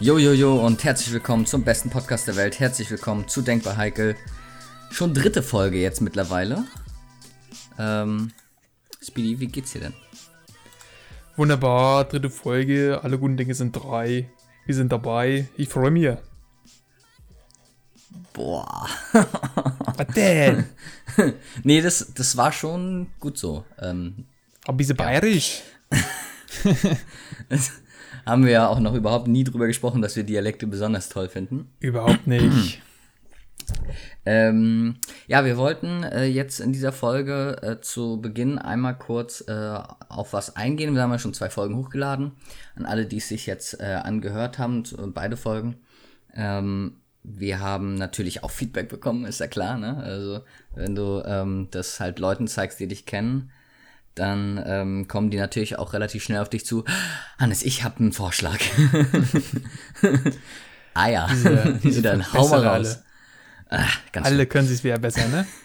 Jo, jo, jo und herzlich willkommen zum besten Podcast der Welt. Herzlich willkommen zu Denkbar Heikel. Schon dritte Folge jetzt mittlerweile. Ähm, Speedy, wie geht's dir denn? Wunderbar, dritte Folge. Alle guten Dinge sind drei. Wir sind dabei. Ich freue mich. Boah. Was denn? nee, das, das war schon gut so. Ähm, Aber ein bisschen bayerisch. haben wir ja auch noch überhaupt nie drüber gesprochen, dass wir Dialekte besonders toll finden. Überhaupt nicht. Ähm, ja, wir wollten äh, jetzt in dieser Folge äh, zu Beginn einmal kurz äh, auf was eingehen. Wir haben ja schon zwei Folgen hochgeladen. An alle, die es sich jetzt äh, angehört haben, zu, beide Folgen. Ähm, wir haben natürlich auch Feedback bekommen, ist ja klar. Ne? Also wenn du ähm, das halt Leuten zeigst, die dich kennen, dann ähm, kommen die natürlich auch relativ schnell auf dich zu. Hannes, ich habe einen Vorschlag. ah ja, Diese, diese dann hau mal raus. Ganz Alle können sich wieder besser, ne?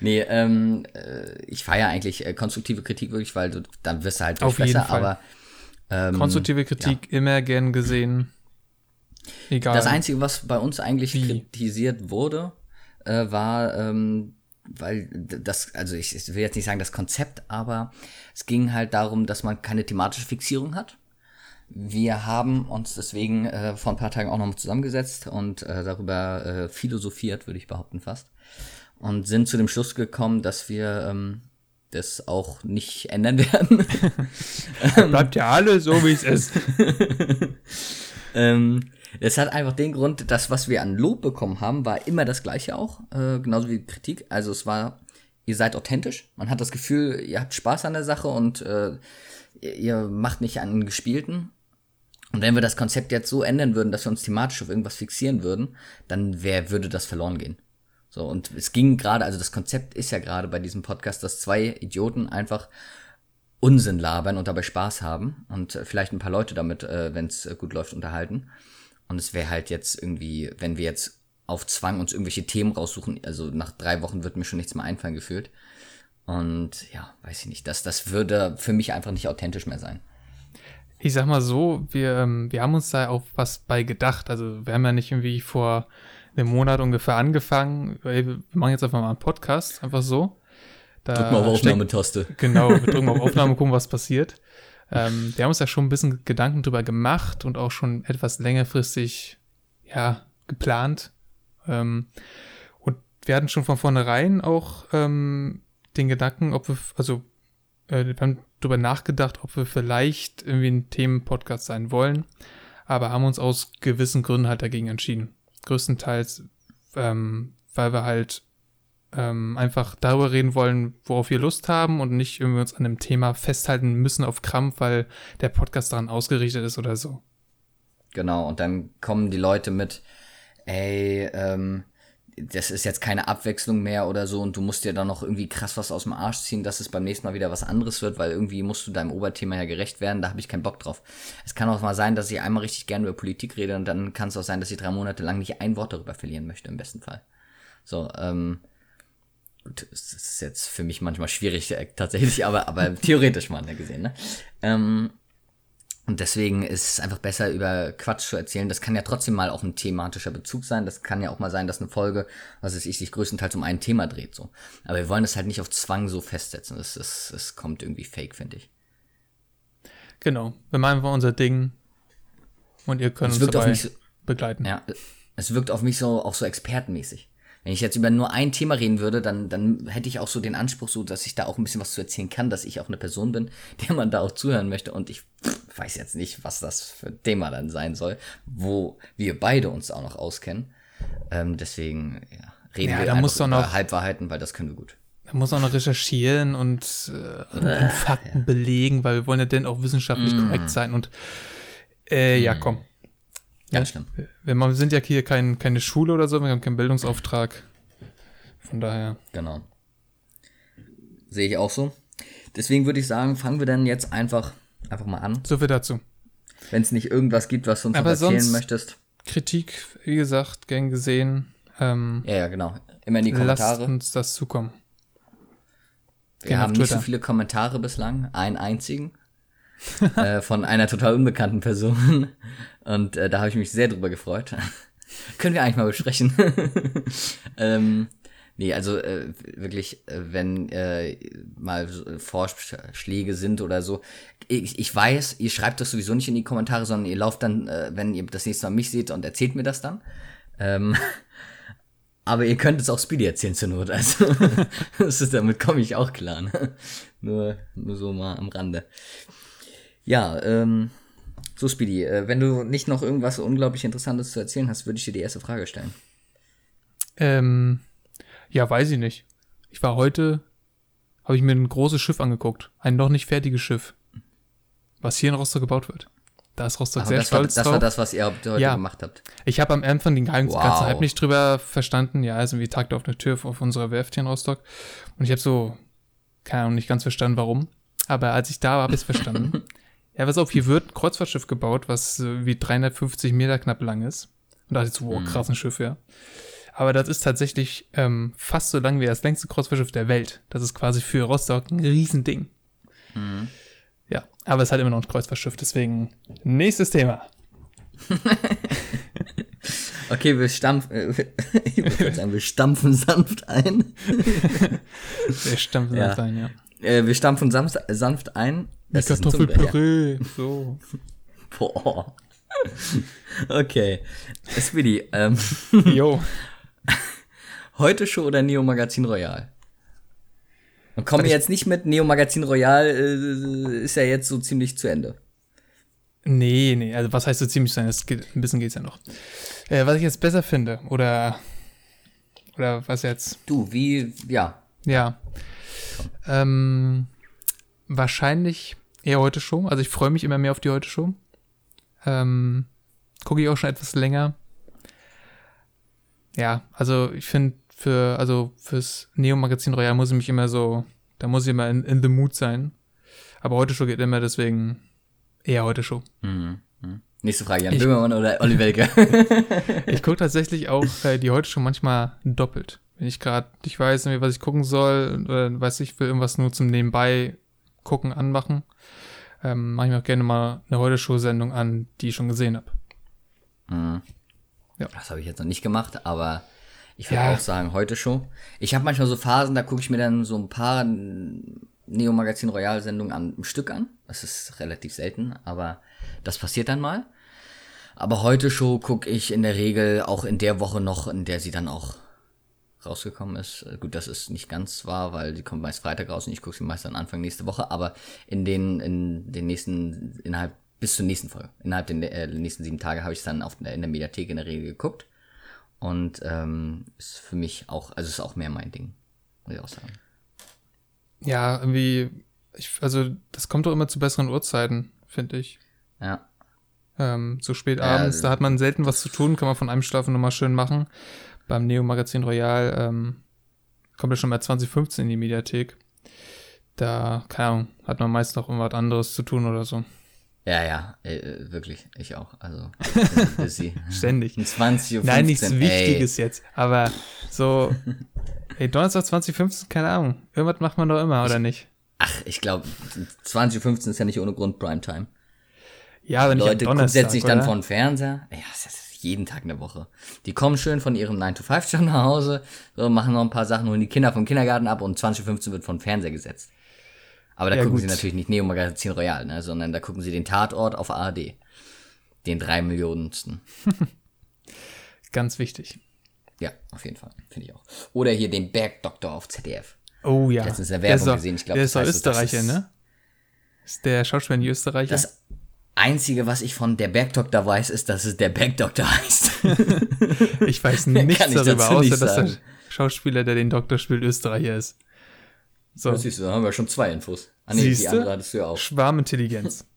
Nee, ähm, äh, ich feiere eigentlich äh, konstruktive Kritik wirklich, weil du, dann wirst du halt Auf besser, jeden Fall. aber ähm, Konstruktive Kritik immer gern gesehen. Egal. das Einzige, was bei uns eigentlich Wie? kritisiert wurde, äh, war, ähm, weil das, also ich, ich will jetzt nicht sagen das Konzept, aber es ging halt darum, dass man keine thematische Fixierung hat. Wir haben uns deswegen äh, vor ein paar Tagen auch noch mal zusammengesetzt und äh, darüber äh, philosophiert, würde ich behaupten fast. Und sind zu dem Schluss gekommen, dass wir ähm, das auch nicht ändern werden. Bleibt ja alle so, wie es ist. ähm, es hat einfach den Grund, dass was wir an Lob bekommen haben, war immer das gleiche auch, äh, genauso wie Kritik. Also es war, ihr seid authentisch. Man hat das Gefühl, ihr habt Spaß an der Sache und äh, ihr macht nicht einen gespielten. Und wenn wir das Konzept jetzt so ändern würden, dass wir uns thematisch auf irgendwas fixieren würden, dann wär, würde das verloren gehen. So, und es ging gerade, also das Konzept ist ja gerade bei diesem Podcast, dass zwei Idioten einfach Unsinn labern und dabei Spaß haben und äh, vielleicht ein paar Leute damit, äh, wenn es äh, gut läuft, unterhalten. Und es wäre halt jetzt irgendwie, wenn wir jetzt auf Zwang uns irgendwelche Themen raussuchen, also nach drei Wochen wird mir schon nichts mehr einfallen gefühlt. Und ja, weiß ich nicht, das, das würde für mich einfach nicht authentisch mehr sein. Ich sag mal so, wir, ähm, wir haben uns da auch was bei gedacht. Also wir haben ja nicht irgendwie vor einem Monat ungefähr angefangen. Ey, Wir machen jetzt einfach mal einen Podcast, einfach so. Da Drück mal auf Aufnahmetaste. Genau, wir drücken auf Aufnahme, gucken, was passiert. Ähm, wir haben uns da schon ein bisschen Gedanken drüber gemacht und auch schon etwas längerfristig, ja, geplant. Ähm, und wir hatten schon von vornherein auch ähm, den Gedanken, ob wir, also, äh, wir haben drüber nachgedacht, ob wir vielleicht irgendwie ein Themenpodcast sein wollen, aber haben uns aus gewissen Gründen halt dagegen entschieden. Größtenteils, ähm, weil wir halt ähm, einfach darüber reden wollen, worauf wir Lust haben und nicht irgendwie uns an einem Thema festhalten müssen auf Krampf, weil der Podcast daran ausgerichtet ist oder so. Genau, und dann kommen die Leute mit, ey, ähm, das ist jetzt keine Abwechslung mehr oder so und du musst dir dann noch irgendwie krass was aus dem Arsch ziehen, dass es beim nächsten Mal wieder was anderes wird, weil irgendwie musst du deinem Oberthema ja gerecht werden, da habe ich keinen Bock drauf. Es kann auch mal sein, dass ich einmal richtig gerne über Politik rede und dann kann es auch sein, dass ich drei Monate lang nicht ein Wort darüber verlieren möchte, im besten Fall. So, ähm, gut, es ist jetzt für mich manchmal schwierig äh, tatsächlich, aber, aber theoretisch mal gesehen, ne? Ähm, und deswegen ist es einfach besser, über Quatsch zu erzählen. Das kann ja trotzdem mal auch ein thematischer Bezug sein. Das kann ja auch mal sein, dass eine Folge, was weiß ich, sich größtenteils um ein Thema dreht. so. Aber wir wollen das halt nicht auf Zwang so festsetzen. Das, das, das kommt irgendwie fake, finde ich. Genau. Wir machen einfach unser Ding und ihr könnt Es uns dabei so, begleiten. ja, es wirkt auf mich so auch so expertenmäßig. Wenn ich jetzt über nur ein Thema reden würde, dann, dann hätte ich auch so den Anspruch, so dass ich da auch ein bisschen was zu erzählen kann, dass ich auch eine Person bin, der man da auch zuhören möchte. Und ich weiß jetzt nicht, was das für ein Thema dann sein soll, wo wir beide uns auch noch auskennen. Ähm, deswegen ja, reden Ja, wir da einfach musst über noch- Halbwahrheiten, weil das können wir gut. Man muss auch noch recherchieren und, äh, und Fakten belegen, weil wir wollen ja denn auch wissenschaftlich Mm. korrekt sein und äh, ja, komm. Ganz Ja. schlimm. Wir, sind ja hier kein, keine Schule oder so, wir haben keinen Bildungsauftrag. Von daher. Genau. Sehe ich auch so. Deswegen würde ich sagen, fangen wir dann jetzt einfach, einfach mal an. So viel dazu. Wenn es nicht irgendwas gibt, was du uns Aber erzählen sonst- möchtest. Kritik, wie gesagt, gern gesehen. Ähm, Ja, ja, genau. Immer in die lasst Kommentare. uns das zukommen. Wir auf haben nicht so viele Kommentare bislang, einen einzigen. äh, von einer total unbekannten Person. Und äh, da habe ich mich sehr drüber gefreut. Können wir eigentlich mal besprechen. ähm, nee, also äh, wirklich, äh, wenn äh, mal so Vorschläge sind oder so. Ich, ich weiß, ihr schreibt das sowieso nicht in die Kommentare, sondern ihr lauft dann, äh, wenn ihr das nächste Mal mich seht und erzählt mir das dann. Ähm, aber ihr könnt es auch Speedy erzählen zur Not. Also das ist, damit komme ich auch klar. Ne? Nur, nur so mal am Rande. Ja, ähm, so Speedy, äh, wenn du nicht noch irgendwas unglaublich Interessantes zu erzählen hast, würde ich dir die erste Frage stellen. Ähm, ja, weiß ich nicht. Ich war heute, habe ich mir ein großes Schiff angeguckt. Ein noch nicht fertiges Schiff. Was hier in Rostock gebaut wird. Da ist Rostock Ach, sehr das, war, stolz das drauf. war das, was ihr heute Ja. gemacht habt. Ich habe am Anfang den ganzen, Wow. ganzen Hype nicht drüber verstanden. Ja, also wie Tag der offenen Tür auf unserer Werft hier in Rostock. Und ich habe so, keine Ahnung, nicht ganz verstanden, warum. Aber als ich da war, habe ich es verstanden. ja, pass auf, hier wird ein Kreuzfahrtschiff gebaut, was äh, wie 350 Meter knapp lang ist. Und da ich so, wow, krass, ein Schiff, ja. Aber das ist tatsächlich ähm, fast so lang wie das längste Kreuzfahrtschiff der Welt. Das ist quasi für Rostock ein Riesending. Ja, aber es hat immer noch ein Kreuzfahrtschiff, deswegen nächstes Thema. Okay, wir stampfen, äh, sagen, wir stampfen sanft ein. Der stammt Ja. sein, ja. Äh, wir stampfen sanft, sanft ein. Zungenbrecher. Kartoffelpüree. So. Boah. Okay. Speedy, ähm, Jo. heute Show oder Neo Magazin Royal? Und komme jetzt nicht mit Neo Magazin Royal, äh, ist ja jetzt so ziemlich zu Ende. Nee, nee, also was heißt so ziemlich sein? Das geht, ein bisschen geht's ja noch. Äh, was ich jetzt besser finde, oder, oder was jetzt, Du, wie, ja. ja. Ähm, wahrscheinlich eher heute Show. Also ich freue mich immer mehr auf die heute Show. Ähm, Gucke ich auch schon etwas länger. Ja, also ich finde für, also fürs Neo-Magazin Royal muss ich mich immer so, da muss ich immer in, in the mood sein. Aber heute Show geht immer, deswegen eher heute Show. Mhm. mhm. Nächste Frage, Jan Ich- Böhmermann oder Olli Welke? Ich gucke tatsächlich auch äh, die heute schon manchmal doppelt. Wenn ich gerade nicht weiß, was ich gucken soll, oder weiß ich, will irgendwas nur zum Nebenbei gucken, anmachen, ähm, mache ich mir auch gerne mal eine Heute-Show-Sendung an, die ich schon gesehen habe. Mhm. Ja. Das habe ich jetzt noch nicht gemacht, aber ich würde Ja. auch sagen, heute Show. Ich habe manchmal so Phasen, da gucke ich mir dann so ein paar Neo Magazin Royal Sendungen an, im Stück an. Das ist relativ selten, aber das passiert dann mal. Aber heute Show gucke ich in der Regel auch in der Woche noch, in der sie dann auch rausgekommen ist. Äh, Gut, das ist nicht ganz wahr, weil die kommt meist Freitag raus und ich gucke sie meist dann Anfang nächste Woche, aber in den, in den nächsten, innerhalb, bis zur nächsten Folge, innerhalb der äh, nächsten sieben Tage habe ich es dann auf, in der Mediathek in der Regel geguckt. Und ähm, ist für mich auch, also ist auch mehr mein Ding, muss ich auch sagen. Ja, irgendwie, ich, also das kommt doch immer zu besseren Uhrzeiten, finde ich. Ja. Ähm, so spät abends, also- da hat man selten was zu tun, kann man von einem Schlafen nochmal schön machen. Beim Neo Magazin Royal ähm, kommt ja schon mal 2015 in die Mediathek. Da, keine Ahnung, hat man meist noch irgendwas anderes zu tun oder so. Ja, ja, äh, äh, wirklich, ich auch. Also, busy. Ständig. Um 20 Uhr. Nein, nichts 15, Wichtiges jetzt, aber so, ey, Donnerstag 2015, keine Ahnung. Irgendwas macht man doch immer, oder nicht? Ach, ich glaube, 20.15 ist ja nicht ohne Grund Primetime. Ja, aber nicht am Leute gucken- Donnerstag, setzen sich dann vor den Fernseher. Ja, das ist jeden Tag eine Woche. Die kommen schön von ihrem 9-to-5-Job nach Hause, so, machen noch ein paar Sachen, holen die Kinder vom Kindergarten ab und 20.15 wird von Fernseher gesetzt. Aber da Ja, gucken gut. sie natürlich nicht Neo Magazin Royal, ne, sondern da gucken sie den Tatort auf ARD. Den drei Millionensten. Ganz wichtig. Ja, auf jeden Fall. Finde ich auch. Oder hier den Bergdoktor auf ZDF. Oh ja. Letztens in der Der Werbung ist doch- gesehen, ich glaub, Der ist doch heißt so, das Österreicher, ist- ne? Ist der Schauspieler nicht Österreicher? Das Einzige, was ich von der Bergdoktor weiß, ist, dass es der Bergdoktor heißt. Ich weiß nichts darüber, dazu nicht außer dass der. Schauspieler, der den Doktor spielt, Österreicher ist. So, Das siehst du, da haben wir schon zwei Infos. Ah, nee, die Siehste? andere hattest du ja auch. Schwarmintelligenz.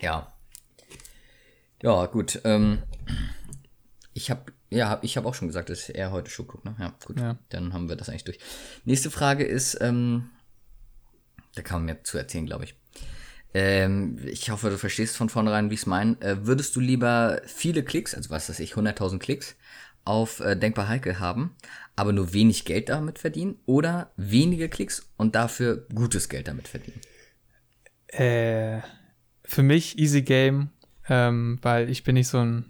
Ja. Ja, gut. Ähm, ich habe ja, hab, ich habe auch schon gesagt, dass er heute Show guckt. Ne? Ja, gut. Ja. Dann haben wir das eigentlich durch. Nächste Frage ist, ähm, da kann man mehr zu erzählen, glaube ich. Ähm, ich hoffe, du verstehst von vornherein, wie ich es meine. Äh, würdest du lieber viele Klicks, also was weiß ich, 100.000 Klicks auf äh, Denkbar Heikel haben, aber nur wenig Geld damit verdienen oder wenige Klicks und dafür gutes Geld damit verdienen? Äh, für mich easy game, ähm, weil ich bin nicht so ein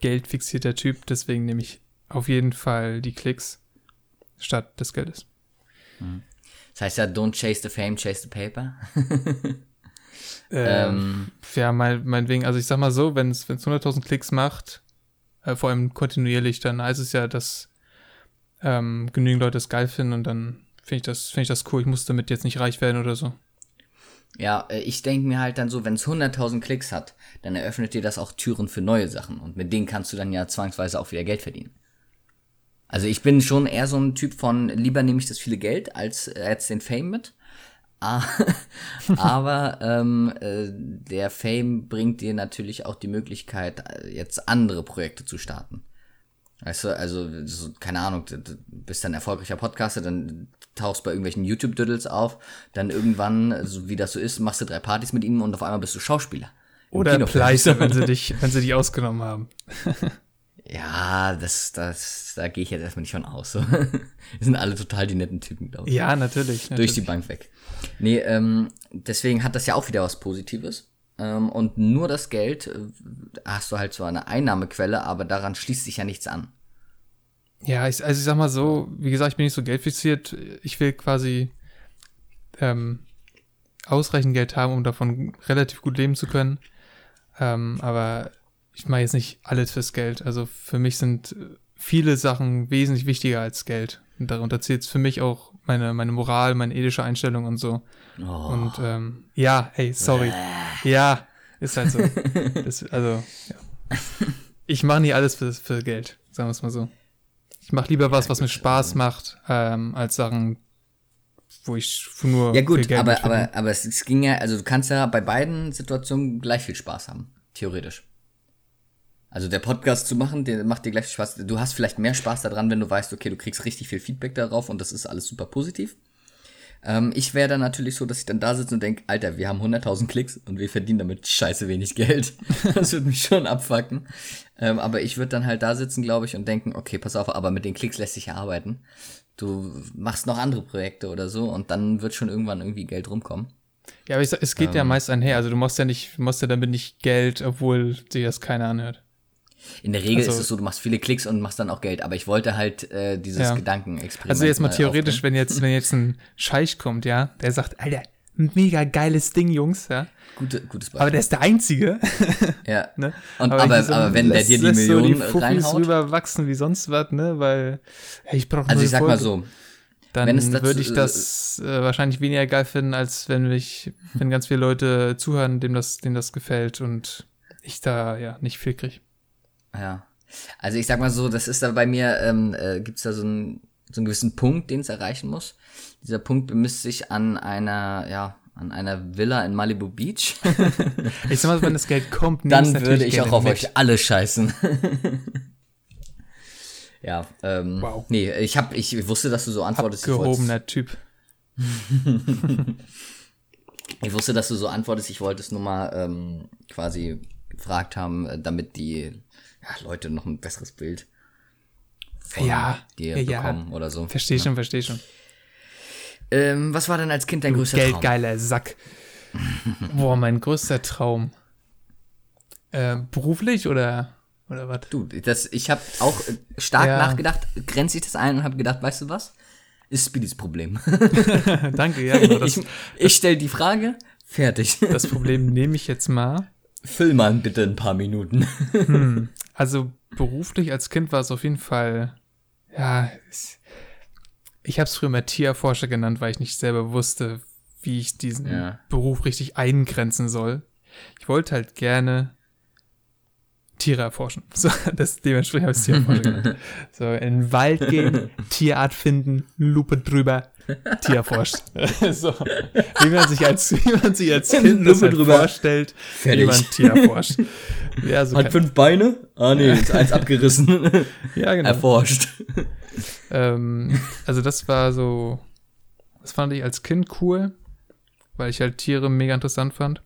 geldfixierter Typ, deswegen nehme ich auf jeden Fall die Klicks statt des Geldes. Mhm. Das heißt ja, don't chase the fame, chase the paper. ähm, ja, mein, meinetwegen, also ich sag mal so, wenn es 100.000 Klicks macht, äh, vor allem kontinuierlich, dann heißt es ja, dass ähm, genügend Leute es geil finden und dann finde ich, das, find ich das cool. Ich muss damit jetzt nicht reich werden oder so. Ja, äh, ich denke mir halt dann so, wenn es 100.000 Klicks hat, dann eröffnet dir das auch Türen für neue Sachen und mit denen kannst du dann ja zwangsweise auch wieder Geld verdienen. Also ich bin schon eher so ein Typ von, lieber nehme ich das viele Geld als, als den Fame mit. Aber ähm, äh, der Fame bringt dir natürlich auch die Möglichkeit, äh, jetzt andere Projekte zu starten. Weißt du, also, so, keine Ahnung, du bist dann erfolgreicher Podcaster, dann tauchst bei irgendwelchen YouTube-Doodles auf, dann irgendwann, so wie das so ist, machst du drei Partys mit ihnen und auf einmal bist du Schauspieler. Oder Pleister, wenn sie dich, wenn sie dich ausgenommen haben. Ja, das, das, da gehe ich jetzt erstmal nicht von aus. So. Wir sind alle total die netten Typen, glaube ich. Ja, natürlich, natürlich. Durch die Bank weg. Nee, ähm, deswegen hat das ja auch wieder was Positives. Ähm, und nur das Geld äh, hast du halt zwar eine Einnahmequelle, aber daran schließt sich ja nichts an. Ja, ich, also ich sag mal so, wie gesagt, ich bin nicht so geldfixiert. Ich will quasi ähm, ausreichend Geld haben, um davon relativ gut leben zu können. Ähm, aber ich mache jetzt nicht alles fürs Geld. Also für mich sind viele Sachen wesentlich wichtiger als Geld. Und darunter zählt für mich auch meine, meine Moral, meine ethische Einstellung und so. Oh. Und ähm, ja, hey, sorry. ja, ist halt so. Das, also, ja. Ich mache nie alles für, für Geld, sagen wir es mal so. Ich mache lieber was, was mir Spaß macht, ähm, als Sachen, wo ich nur. Ja, gut, aber, aber, aber es, es ging ja, also du kannst ja bei beiden Situationen gleich viel Spaß haben, theoretisch. Also der Podcast zu machen, der macht dir gleich Spaß. Du hast vielleicht mehr Spaß daran, wenn du weißt, okay, du kriegst richtig viel Feedback darauf und das ist alles super positiv. Ähm, ich wäre dann natürlich so, dass ich dann da sitze und denke, Alter, wir haben 100.000 Klicks und wir verdienen damit scheiße wenig Geld. das würde mich schon abfacken. Ähm, aber ich würde dann halt da sitzen, glaube ich, und denken, okay, pass auf, aber mit den Klicks lässt sich ja arbeiten. Du machst noch andere Projekte oder so und dann wird schon irgendwann irgendwie Geld rumkommen. Ja, aber ich, es geht ähm, ja meist einher. Also du machst ja nicht, machst ja damit nicht Geld, obwohl sich das keiner anhört. In der Regel also, ist es so, du machst viele Klicks und machst dann auch Geld, aber ich wollte halt äh, dieses ja. Gedankenexperiment. Also jetzt mal theoretisch, wenn jetzt, wenn jetzt ein Scheich kommt, ja, der sagt, Alter, mega geiles Ding, Jungs, ja. Gute, gutes Beispiel. Aber der ist der Einzige. ja. ne? Und, aber, aber, so, aber wenn der dir die Millionen so die reinhaut. rüber wachsen wie sonst was, ne, weil hey, ich brauche Also ich sag Folge. mal so, dann würde ich das äh, wahrscheinlich weniger geil finden, als wenn ich, wenn ganz viele Leute zuhören, dem das, denen das gefällt und ich da ja nicht viel kriege. Ja. Also ich sag mal so, das ist da bei mir, ähm, äh, gibt es da so einen, so einen gewissen Punkt, den es erreichen muss. Dieser Punkt bemisst sich an einer, ja, an einer Villa in Malibu Beach. ich sag mal, wenn das Geld kommt, dann würde ich auch auf mit. euch alle scheißen. ja, ähm, wow. nee, ich hab, ich wusste, dass du so antwortest. Gehobener Typ. ich wusste, dass du so antwortest. Ich wollte es nur mal ähm, quasi gefragt haben, äh, damit die ja, Leute noch ein besseres Bild von ja, dir ja, bekommen oder so. Verstehe schon, verstehe schon. Ähm, was war denn als Kind dein du größter Traum? Geldgeiler Sack. Boah, mein größter Traum. Äh, beruflich oder oder was? Du, das, ich habe auch äh, stark ja. nachgedacht, grenze ich das ein und habe gedacht, weißt du was? Ist Speedys Problem. Danke, ja. Genau, das, ich ich stelle die Frage, fertig. Das Problem nehme ich jetzt mal. Füll mal bitte ein paar Minuten. Hm. Also beruflich als Kind war es auf jeden Fall, ja, ich, ich habe es früher mal Tierforscher genannt, weil ich nicht selber wusste, wie ich diesen ja. Beruf richtig eingrenzen soll. Ich wollte halt gerne Tiere erforschen. So, das dementsprechend habe ich es Tierforscher genannt. So, in den Wald gehen, Tierart finden, Lupe drüber, Tier erforscht. so, wie man sich als, wie man sich als Kind das halt vorstellt, Fertig. wie man Tier erforscht. Ja, so Hat fünf Beine? Ah, nee, ist eins abgerissen. ja, genau. Erforscht. Ähm, also das war so, das fand ich als Kind cool, weil ich halt Tiere mega interessant fand.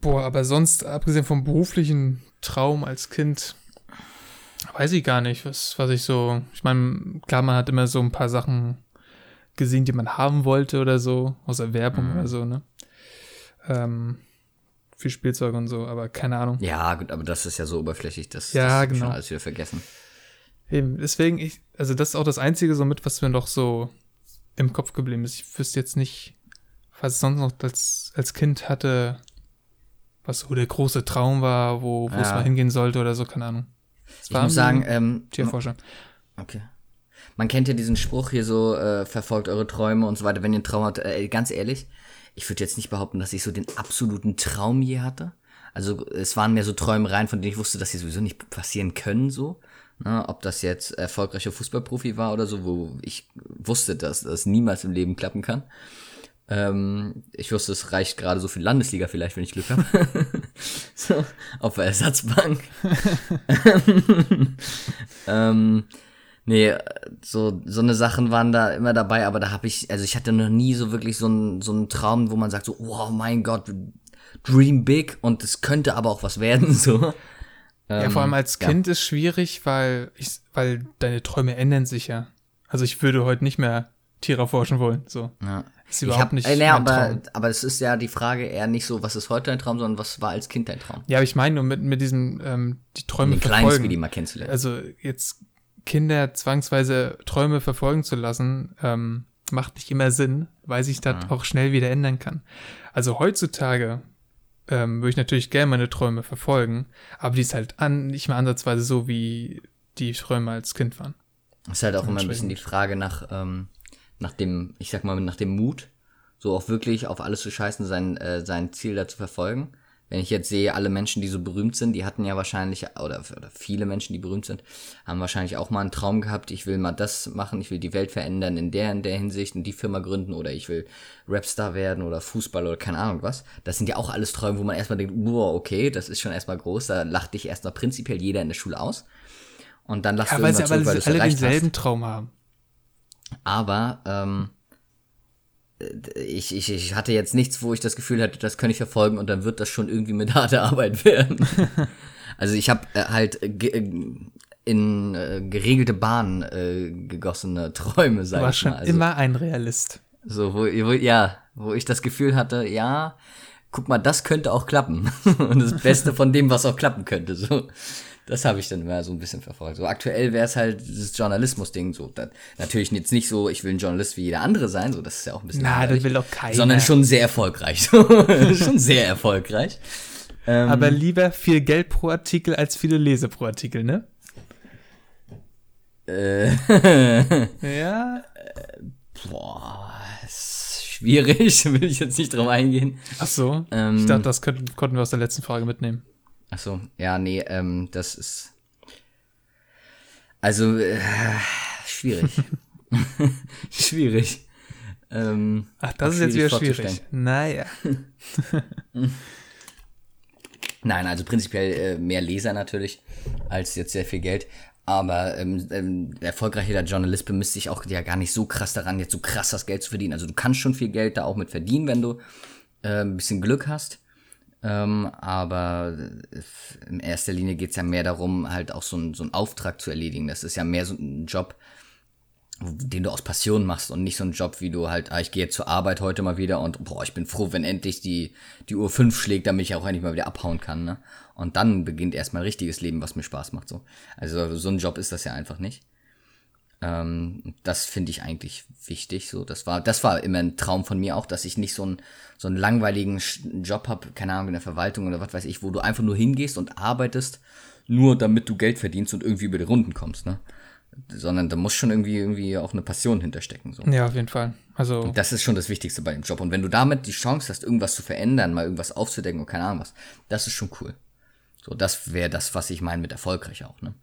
Boah, aber sonst, abgesehen vom beruflichen Traum als Kind, weiß ich gar nicht, was, was ich so. Ich meine, klar, man hat immer so ein paar Sachen gesehen, die man haben wollte oder so, aus der Werbung mhm. oder so, ne? Ähm, viel Spielzeug und so, aber keine Ahnung. Ja, gut, aber das ist ja so oberflächlich, dass ja, das genau. schon alles wieder vergessen. Eben, deswegen, ich, also das ist auch das Einzige so mit, was mir noch so im Kopf geblieben ist. Ich wüsste jetzt nicht, was ich sonst noch als, als Kind hatte, was so der große Traum war, wo, wo ja. es mal hingehen sollte oder so, keine Ahnung. Es ich muss sagen, ähm, Tierforscher. Okay. Man kennt ja diesen Spruch hier so, äh, verfolgt eure Träume und so weiter, wenn ihr einen Traum habt. Äh, ganz ehrlich, ich würde jetzt nicht behaupten, dass ich so den absoluten Traum je hatte. Also es waren mehr so Träumereien, von denen ich wusste, dass sie sowieso nicht passieren können, so. Ne, ob das jetzt erfolgreicher Fußballprofi war oder so, wo ich wusste, dass das niemals im Leben klappen kann. Ähm, ich wusste, es reicht gerade so für die Landesliga vielleicht, wenn ich Glück habe. so, auf der Ersatzbank. ähm, nee, so, so eine Sachen waren da immer dabei, aber da habe ich, also ich hatte noch nie so wirklich so einen so einen Traum, wo man sagt so, oh mein Gott, dream big und es könnte aber auch was werden, so. Ja, vor allem ähm, als Kind ja. ist schwierig, weil ich, weil deine Träume ändern sich ja. Also ich würde heute nicht mehr Tiere forschen wollen, so. Ja. Ist überhaupt hab, nicht äh, nee, aber, aber es ist ja die Frage eher nicht so, was ist heute dein Traum, sondern was war als Kind dein Traum. Ja, aber ich meine nur mit, mit diesem, ähm, die Träume Den verfolgen. Wie die mal kennenzulernen. Also jetzt Kinder zwangsweise Träume verfolgen zu lassen, ähm, macht nicht immer Sinn, weil sich das ja. auch schnell wieder ändern kann. Also heutzutage ähm, würde ich natürlich gerne meine Träume verfolgen, aber die ist halt an, nicht mehr ansatzweise so, wie die Träume als Kind waren. Das ist halt auch immer ein bisschen die Frage nach, ähm, nach dem, ich sag mal, nach dem Mut, so auch wirklich auf alles zu scheißen, sein, äh, sein Ziel da zu verfolgen. Wenn ich jetzt sehe, alle Menschen, die so berühmt sind, die hatten ja wahrscheinlich, oder, oder viele Menschen, die berühmt sind, haben wahrscheinlich auch mal einen Traum gehabt, ich will mal das machen, ich will die Welt verändern in der, in der Hinsicht und die Firma gründen oder ich will Rapstar werden oder Fußball oder keine Ahnung was. Das sind ja auch alles Träume, wo man erstmal denkt, wow, okay, das ist schon erstmal groß, da lacht dich erstmal prinzipiell jeder in der Schule aus. Und dann lachst ja, du weil sie aber zu, weil alle denselben hast. Traum haben. Aber ähm, ich, ich, ich hatte jetzt nichts, wo ich das Gefühl hatte, das kann ich verfolgen und dann wird das schon irgendwie mit harter Arbeit werden. also ich habe äh, halt äh, in äh, geregelte Bahnen äh, gegossene Träume, sag warst ich mal. schon also, immer ein Realist. So, wo, wo, ja, wo ich das Gefühl hatte, ja, guck mal, das könnte auch klappen. und das Beste von dem, was auch klappen könnte. So das habe ich dann immer so ein bisschen verfolgt. So aktuell wäre es halt das Journalismus-Ding so. Das, natürlich jetzt nicht so, ich will ein Journalist wie jeder andere sein, so das ist ja auch ein bisschen. Na, das will doch keiner. Sondern schon sehr erfolgreich. schon sehr erfolgreich. Ähm, Aber lieber viel Geld pro Artikel als viele Lese pro Artikel, ne? Äh, ja. boah, ist schwierig, will ich jetzt nicht drauf eingehen. Ach so. Ähm, ich dachte, das könnten, konnten wir aus der letzten Frage mitnehmen. Ach so, ja, nee, ähm, das ist. Also, äh, schwierig. schwierig. Ähm, Ach, das ist jetzt wieder schwierig. Naja. Nein, also prinzipiell äh, mehr Leser natürlich, als jetzt sehr viel Geld. Aber ähm, ähm, der erfolgreiche Journalist bemisst sich auch ja gar nicht so krass daran, jetzt so krass das Geld zu verdienen. Also du kannst schon viel Geld da auch mit verdienen, wenn du äh, ein bisschen Glück hast. Ähm, aber in erster Linie geht es ja mehr darum, halt auch so, ein, so einen Auftrag zu erledigen. Das ist ja mehr so ein Job, den du aus Passion machst und nicht so ein Job, wie du halt, ah, ich gehe zur Arbeit heute mal wieder und boah, ich bin froh, wenn endlich die, die Uhr fünf schlägt, damit ich auch endlich mal wieder abhauen kann, ne? Und dann beginnt erstmal ein richtiges Leben, was mir Spaß macht, so. Also so ein Job ist das ja einfach nicht. Ähm, das finde ich eigentlich wichtig. So, das war, das war immer ein Traum von mir auch, dass ich nicht so einen, so einen langweiligen Job habe, keine Ahnung, in der Verwaltung oder was weiß ich, wo du einfach nur hingehst und arbeitest, nur damit du Geld verdienst und irgendwie über die Runden kommst, ne? Sondern da muss schon irgendwie, irgendwie auch eine Passion hinterstecken. So. Ja, auf jeden Fall. Also. Und das ist schon das Wichtigste bei dem Job. Und wenn du damit die Chance hast, irgendwas zu verändern, mal irgendwas aufzudecken und keine Ahnung was, das ist schon cool. So, das wäre das, was ich meine mit erfolgreich auch, ne?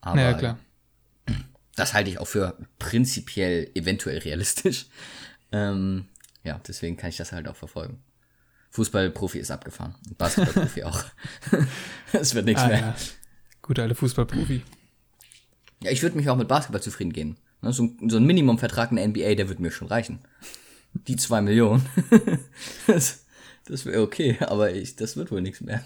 Aber, ja, klar das halte ich auch für prinzipiell eventuell realistisch. Ähm, ja, deswegen kann ich das halt auch verfolgen. Fußballprofi ist abgefahren. Basketballprofi auch. Es wird nichts ah, mehr. Ja. Guter alte Fußballprofi. Ja, ich würde mich auch mit Basketball zufrieden gehen. Ne, so ein, so ein Minimumvertrag in der NBA, der würde mir schon reichen. Die zwei Millionen. das, Das wäre okay, aber ich, das wird wohl nichts mehr.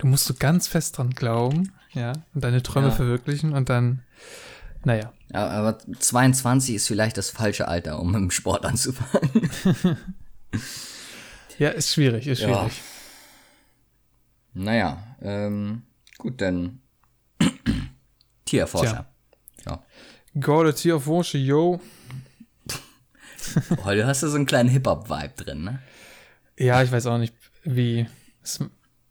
Du musst so ganz fest dran glauben, ja, und deine Träume Ja. verwirklichen und dann, naja. Ja, aber 22 ist vielleicht das falsche Alter, um im Sport anzufangen. Ja, ist schwierig, ist Ja. schwierig. Naja, ähm, gut, dann Tierforscher. Ja. God, Tier of Worship, yo. Heute hast du so einen kleinen Hip-Hop-Vibe drin, ne? Ja, ich weiß auch nicht, wie. Es,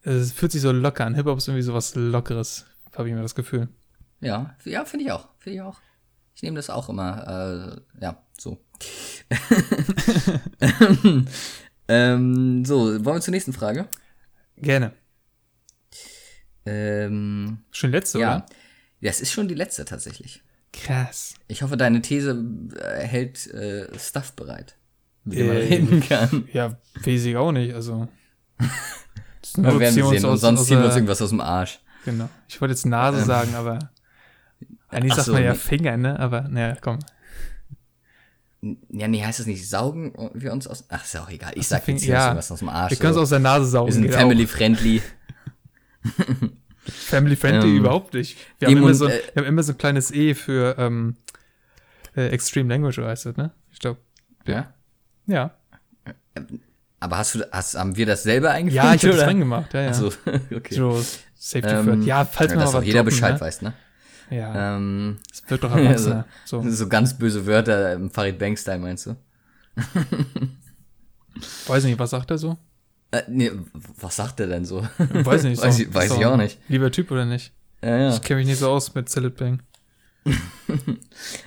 es fühlt sich so locker an. Hip-Hop ist irgendwie so was Lockeres, habe ich mir das Gefühl. Ja, ja, finde ich auch. Finde ich auch. Ich nehme das auch immer, äh, ja, so. ähm, so, wollen wir zur nächsten Frage? Gerne. Ähm, Schon letzte, ja. oder? Das ist schon die letzte tatsächlich. Krass. Ich hoffe, deine These äh, hält äh, Stuff bereit, mit dem man Äh, reden kann. Ja, weiß ich auch nicht, also. Das Wir werden ziehen sehen. Aus- sonst ziehen wir uns irgendwas aus dem Arsch. Genau. Ich wollte jetzt Nase sagen, aber. Eigentlich sagt so, man ja nee. Finger, ne? Aber, naja, komm. Ja, nee, heißt das nicht, saugen wir uns aus. Ach, ist ja auch egal. Ich sag jetzt hier ja. irgendwas aus dem Arsch. Wir können es so. aus der Nase saugen. wir sind family-friendly. Family friendly Ähm, überhaupt nicht. Wir haben, immer und, so, äh, wir haben immer so ein kleines E für ähm, äh, Extreme Language, heißt das, ne? Ich glaube. Ja. Ja. Aber hast du, hast, haben wir das selber eingeführt? Ja, ich habe das reingemacht, ja, ja. Achso, okay. So, Safety Ähm, First. Ja, falls ja, man dass mal auch jeder droppen, Bescheid ne? weiß, ne? Ja, Ähm, es wird doch erwachsener. so. so ganz böse Wörter im Farid Bang-Style, meinst du? Weiß nicht, was sagt er so? Äh, nee, was sagt er denn so? Weiß nicht. weiß so- ich, weiß so ich auch nicht. Lieber Typ oder nicht? Ja, ja. Ich kenne mich nicht so aus mit Sillet Bang.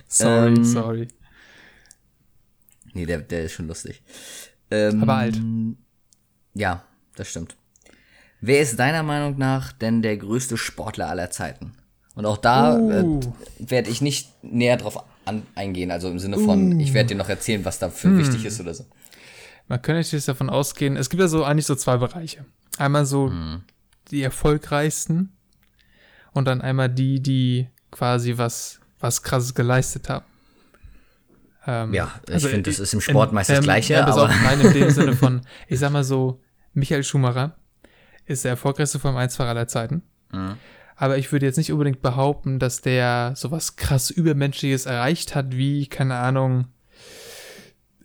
sorry, Ähm, sorry. Nee, der, der ist schon lustig. Ähm, Aber alt. Ja, das stimmt. Wer ist deiner Meinung nach denn der größte Sportler aller Zeiten? Und auch da Uh. äh, werde ich nicht näher drauf an, eingehen, also im Sinne von, Uh. ich werde dir noch erzählen, was dafür Hm. wichtig ist oder so. Man könnte jetzt davon ausgehen, es gibt ja so eigentlich so zwei Bereiche. Einmal so Hm. die erfolgreichsten und dann einmal die, die quasi was, was krasses geleistet haben. Ähm, Ja, ich also finde, das ist im Sport in- meist das ähm, Gleiche, Ja, aber- auf, nein, in dem Sinne von, ich sag mal so, Michael Schumacher ist der erfolgreichste Formel 1-Fahrer aller Zeiten. Mhm. Aber ich würde jetzt nicht unbedingt behaupten, dass der sowas krass Übermenschliches erreicht hat, wie, keine Ahnung,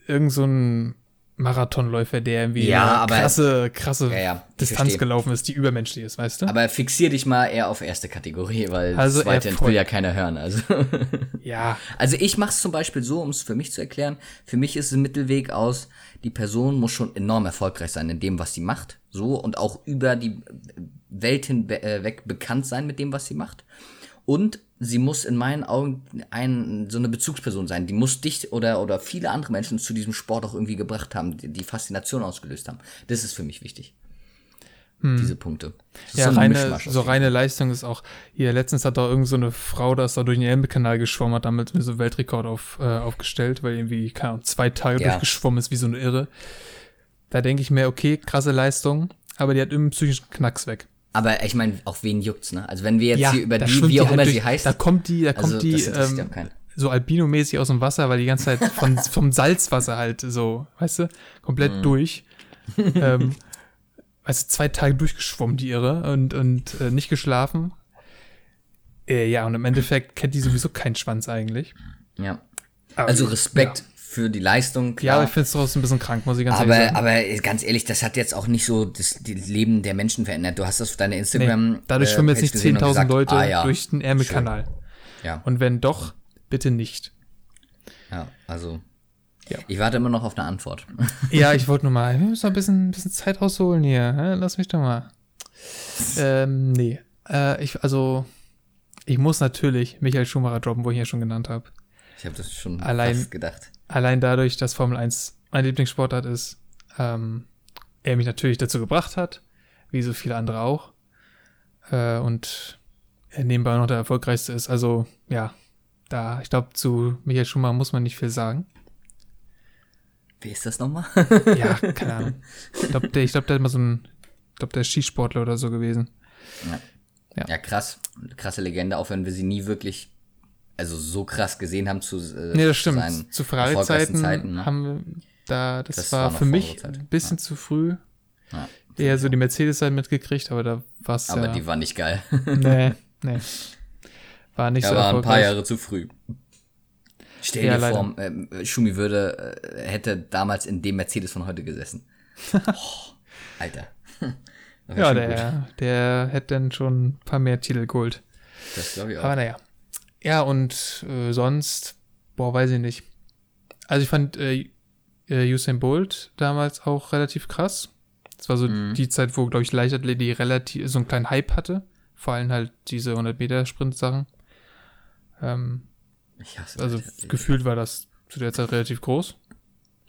irgend so ein Marathonläufer, der irgendwie Ja, aber- krasse, krasse Ja, ja, Distanz verstehe. gelaufen ist, die übermenschlich ist, weißt du? Aber fixier dich mal eher auf erste Kategorie, weil Also zweite will ja keiner hören. Also, ja, also ich mache es zum Beispiel so, um es für mich zu erklären. Für mich ist es ein Mittelweg aus, die Person muss schon enorm erfolgreich sein in dem, was sie macht. So und auch über die Welt hinweg bekannt sein mit dem, was sie macht. Und sie muss in meinen Augen ein, so eine Bezugsperson sein. Die muss dich oder, oder viele andere Menschen zu diesem Sport auch irgendwie gebracht haben, die, die Faszination ausgelöst haben. Das ist für mich wichtig. Diese Punkte. Das Hm. ja, so ein reine, so reine Leistung ist auch, hier letztens hat da irgend so eine Frau, da ist da durch den Elbe-Kanal geschwommen, hat damit so einen Weltrekord auf, äh, aufgestellt, weil irgendwie, keine Ahnung, zwei Tage Ja. durchgeschwommen ist, wie so eine Irre. Da denke ich mir, okay, krasse Leistung, aber die hat irgendeinen psychischen Knacks weg. Aber ich meine, auch wen juckt's, ne? Also wenn wir jetzt hier über die, wie auch halt immer durch, sie heißt, Da kommt die, da kommt also die ja ähm, so albinomäßig aus dem Wasser, weil die ganze Zeit von, vom Salzwasser halt so, weißt du, komplett Mhm. durch. ähm, weißt du, zwei Tage durchgeschwommen, die Irre, und, und äh, nicht geschlafen. Äh, ja, und im Endeffekt kennt die sowieso keinen Schwanz eigentlich. Ja. Aber- Also Respekt für die Leistung, Ja, klar. aber ich finde es trotzdem ein bisschen krank, muss ich ganz ehrlich aber, sagen. aber ganz ehrlich, das hat jetzt auch nicht so das, Leben der Menschen verändert. Du hast das auf deiner Instagram. Nee, dadurch äh, schwimmen jetzt nicht gesehen und 10.000 gesagt, Leute ah, ja, durch den Ärmelkanal. Ja, Und wenn doch, bitte nicht. ja, also. Ja. Ich warte immer noch auf eine Antwort. Ja, ich wollte nur mal, wir müssen ein bisschen, ein bisschen Zeit rausholen hier. Lass mich doch mal. Ähm, nee. Äh, ich, also, ich muss natürlich Michael Schumacher droppen, wo ich ihn ja schon genannt habe. Ich habe das schon Allein- gedacht. Allein dadurch, dass Formel 1 mein Lieblingssportart ist, ähm, er mich natürlich dazu gebracht hat, wie so viele andere auch. Äh, und er nebenbei noch der erfolgreichste ist. Also, ja, da, ich glaube, zu Michael Schumacher muss man nicht viel sagen. Wie ist das nochmal? Ja, keine Ahnung. Ich glaube, der, ich glaub, der hat mal so ein, ich glaube, der ist Skisportler oder so gewesen. Ja. ja, krass. Krasse Legende, auch wenn wir sie nie wirklich, also so krass gesehen haben zu, äh, Nee, das zu stimmt. seinen Zu erfolgreichsten Ferrari-Zeiten Zeiten, ne? haben wir, da, das, Das war, war für mich ein bisschen zu früh. Ja. Eher so die Mercedes-Zeit mitgekriegt, aber da war es Aber ja. die war nicht geil. nee, nee. War nicht Ja, so war ein paar. Jahre zu früh. Stell Ja, dir leider. vor, ähm, Schumi würde, äh, hätte damals in dem Mercedes von heute gesessen. oh, Alter. Ja, schon gut. der, der hätte dann schon ein paar mehr Titel geholt. Das glaube ich auch. Aber naja. Ja, und äh, sonst, boah, weiß ich nicht. Also ich fand äh, äh, Usain Bolt damals auch relativ krass. Das war so Mhm. die Zeit, wo, glaube ich, Leichtathletik relativ so einen kleinen Hype hatte. Vor allem halt diese 100-Meter-Sprint-Sachen. Ähm, ich hasse also gefühlt war das zu der Zeit relativ groß.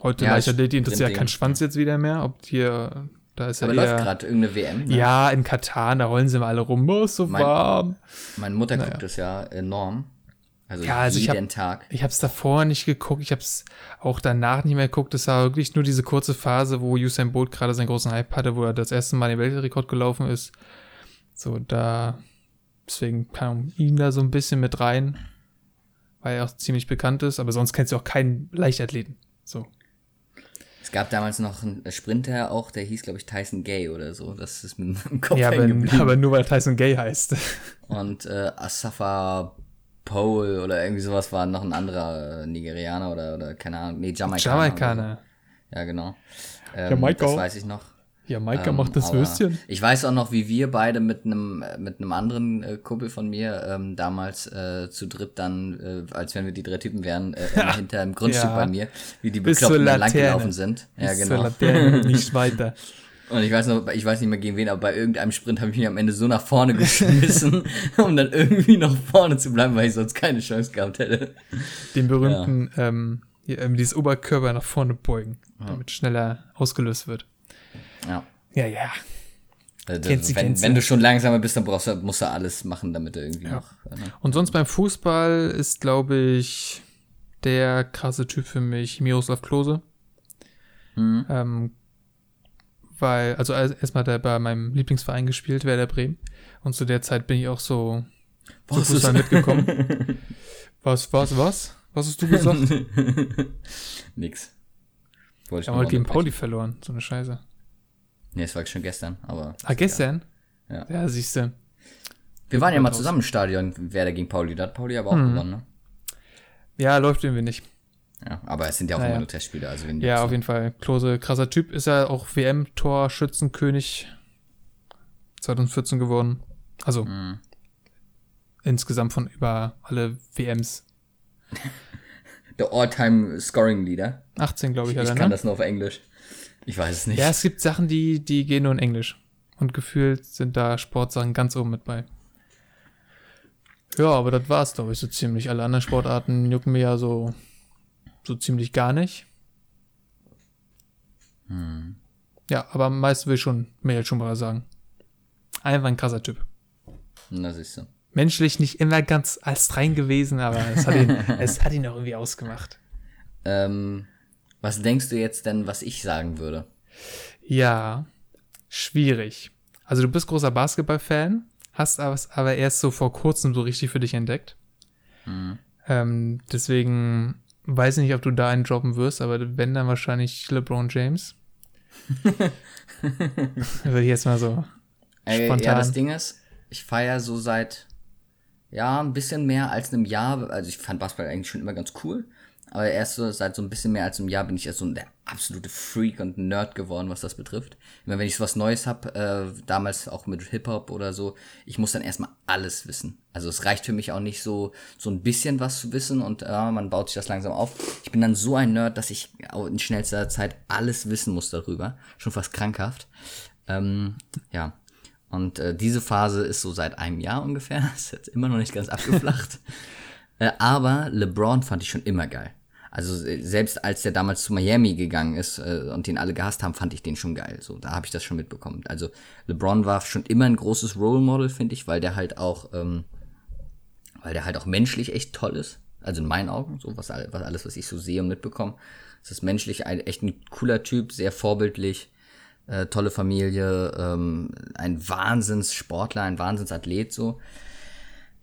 Heute Ja, Leichtathletik interessiert ja Sprinting, kein Schwanz jetzt wieder mehr. Ob hier, da ist ja Aber eher, läuft gerade irgendeine WM. Ne? Ja, in Katar, da rollen sie mal alle rum. Oh, ist so Mein- warm. Meine Mutter Naja. guckt das ja enorm. Also, Ja, also ich jeden hab- Tag. Ich habe es davor nicht geguckt, ich habe es auch danach nicht mehr geguckt. Es war wirklich nur diese kurze Phase, wo Usain Bolt gerade seinen großen Hype hatte, wo er das erste Mal den Weltrekord gelaufen ist. So, da, deswegen kam ihn da so ein bisschen mit rein, weil er auch ziemlich bekannt ist, aber sonst kennst du auch keinen Leichtathleten. So. Es gab damals noch einen Sprinter auch, der hieß, glaube ich, Tyson Gay oder so. Das ist mir im Kopf Ja, hängen aber, aber nur weil Tyson Gay heißt. Und äh, Asafa Pole oder irgendwie sowas war noch ein anderer äh, Nigerianer oder, oder keine Ahnung. Nee, Jamaikaner. Jamaikaner. Ja, genau. Ähm, Jamaika. Das weiß ich noch. Ja, Maika Ähm, macht das Würstchen. Ich weiß auch noch, wie wir beide mit einem äh, mit einem anderen äh, Kumpel von mir ähm, damals äh, zu dritt dann, äh, als wenn wir die drei Typen wären, äh, hinter im Grundstück Ja. bei mir, wie die zur Bekloppten dann Laterne. langgelaufen sind. Ja, Bis zur genau. Laterne, nicht weiter. Und ich weiß noch, ich weiß nicht mehr gegen wen, aber bei irgendeinem Sprint habe ich mich am Ende so nach vorne geschmissen, um dann irgendwie noch vorne zu bleiben, weil ich sonst keine Chance gehabt hätte. Den berühmten, ähm, hier, ähm, dieses Oberkörper nach vorne beugen, damit schneller ausgelöst wird. Ja. Ja, ja. Also, Kennt sie, wenn, kennt sie. wenn du schon langsamer bist, dann brauchst du, musst du alles machen, damit du irgendwie noch. äh, ne? Und sonst beim Fußball ist, glaube ich, der krasse Typ für mich Miroslav Klose. Mhm. Ähm, weil, also als- erstmal hat er bei meinem Lieblingsverein gespielt, Werder Bremen. Und zu der Zeit bin ich auch so zu Was Fußball mitgekommen. Was, was, was? Was hast du gesagt? Nix. Wollte ich haben heute gegen. Pauli verloren. So eine Scheiße. Nee, das war schon gestern, aber. Ah, gestern? Ja. Ja, siehst du. Wir waren ja mal zusammen im Stadion, Werder gegen Pauli. Da hat Pauli aber auch Mhm. gewonnen, ne? Ja, läuft irgendwie nicht. Ja, aber es sind ja auch Naja. immer nur Testspiele, also wenn Ja, auf jeden Fall. Klose, krasser Typ. Ist er auch WM-Torschützenkönig 2014 geworden. Also Mhm. insgesamt von über alle WMs. Der All-Time Scoring Leader. 18, glaube ich, Ich er, kann ne? das nur auf Englisch. Ich weiß es nicht. Ja, es gibt Sachen, die, die gehen nur in Englisch. Und gefühlt sind da Sportsachen ganz oben mit bei. Ja, aber das war's, glaube ich, so ziemlich. Alle anderen Sportarten jucken mir ja so, so ziemlich gar nicht. Hm. Ja, aber am meisten will ich schon Michael Schumacher sagen. Einfach ein krasser Typ. Na, siehst du. Menschlich nicht immer ganz als rein gewesen, aber es hat ihn, es hat ihn auch irgendwie ausgemacht. Ähm, was denkst du jetzt denn, was ich sagen würde? Ja, schwierig. Also du bist großer Basketball-Fan, hast aber, aber erst so vor kurzem so richtig für dich entdeckt. Mhm. Ähm, deswegen weiß ich nicht, ob du da einen droppen wirst, aber wenn, dann wahrscheinlich LeBron James. Würde ich jetzt mal so. Ey, Spontan. ja, das Ding ist, ich feiere so seit, ja, ein bisschen mehr als einem Jahr, also ich fand Basketball eigentlich schon immer ganz cool, aber erst so seit so ein bisschen mehr als einem Jahr bin ich erst so der absolute Freak und Nerd geworden, was das betrifft. Immer wenn ich so was Neues hab, äh, damals auch mit Hip-Hop oder so, ich muss dann erstmal alles wissen. Also es reicht für mich auch nicht so, so ein bisschen was zu wissen und ja, man baut sich das langsam auf. Ich bin dann so ein Nerd, dass ich in schnellster Zeit alles wissen muss darüber. Schon fast krankhaft. Ähm, ja, und äh, diese Phase ist so seit einem Jahr ungefähr. Ist jetzt immer noch nicht ganz abgeflacht. äh, aber LeBron fand ich schon immer geil. Also äh, selbst als der damals zu Miami gegangen ist äh, und den alle gehasst haben, fand ich den schon geil. So, da habe ich das schon mitbekommen. Also LeBron war schon immer ein großes Role Model, finde ich, weil der halt auch, ähm, weil der halt auch menschlich echt toll ist. Also in meinen Augen, so was, was alles, was ich so sehe und mitbekomme. Es ist menschlich ein, echt ein cooler Typ, sehr vorbildlich äh, tolle Familie, ähm, ein Wahnsinnssportler, ein Wahnsinnsathlet so.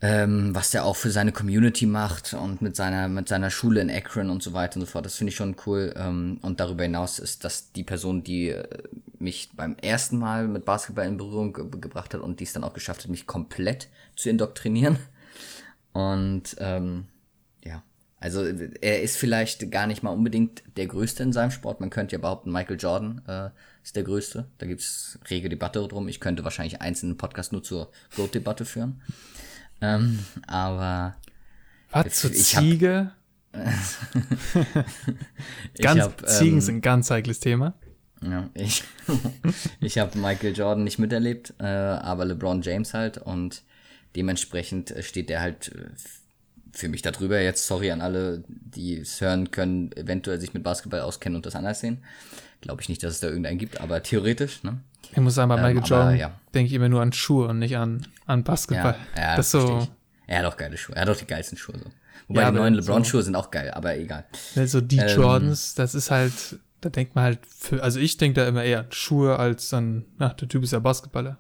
Ähm, was der auch für seine Community macht und mit seiner, mit seiner Schule in Akron und so weiter und so fort. Das finde ich schon cool. Ähm, und darüber hinaus ist das die Person, die äh, mich beim ersten Mal mit Basketball in Berührung ge gebracht hat und die es dann auch geschafft hat, mich komplett zu indoktrinieren. Und ähm, ja, also er ist vielleicht gar nicht mal unbedingt der Größte in seinem Sport. Man könnte ja behaupten, Michael Jordan äh, ist der Größte. Da gibt es rege Debatte drum. Ich könnte wahrscheinlich einzelnen Podcast nur zur Goat-Debatte führen. Ähm, aber. Was zur Ziege? ganz, hab, Ziegen ähm, sind ein ganz heikles Thema. Ja, ich, ich habe Michael Jordan nicht miterlebt, äh, aber LeBron James halt und dementsprechend steht der halt äh, für mich darüber. Jetzt sorry an alle, die es hören können, eventuell sich mit Basketball auskennen und das anders sehen. Glaube ich nicht, dass es da irgendeinen gibt, aber theoretisch, ne? Ich muss sagen, bei Michael ähm, Jordan ja. denke ich immer nur an Schuhe und nicht an, an Basketball. Ja, ja das so. Er hat auch geile Schuhe. Er hat auch die geilsten Schuhe so. Wobei ja, die neuen LeBron-Schuhe so, sind auch geil, aber egal. Also die ähm, Jordans, das ist halt, da denkt man halt, für, also ich denke da immer eher an Schuhe als dann, ach, der Typ ist ja Basketballer.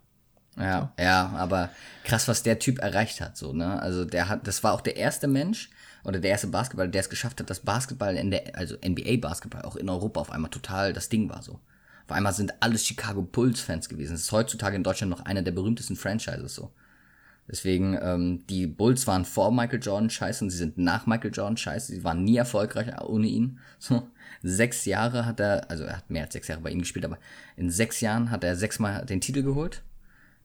Ja, so. ja, aber krass, was der Typ erreicht hat, so, ne? Also der hat, das war auch der erste Mensch oder der erste Basketballer, der es geschafft hat, dass Basketball in der, also NBA-Basketball auch in Europa auf einmal total das Ding war, so. Auf einmal sind alles Chicago Bulls-Fans gewesen. Das ist heutzutage in Deutschland noch einer der berühmtesten Franchises so. Deswegen, ähm, die Bulls waren vor Michael Jordan scheiße und sie sind nach Michael Jordan scheiße. Sie waren nie erfolgreich ohne ihn. So, sechs Jahre hat er, also er hat mehr als sechs Jahre bei ihnen gespielt, aber in sechs Jahren hat er sechsmal den Titel geholt.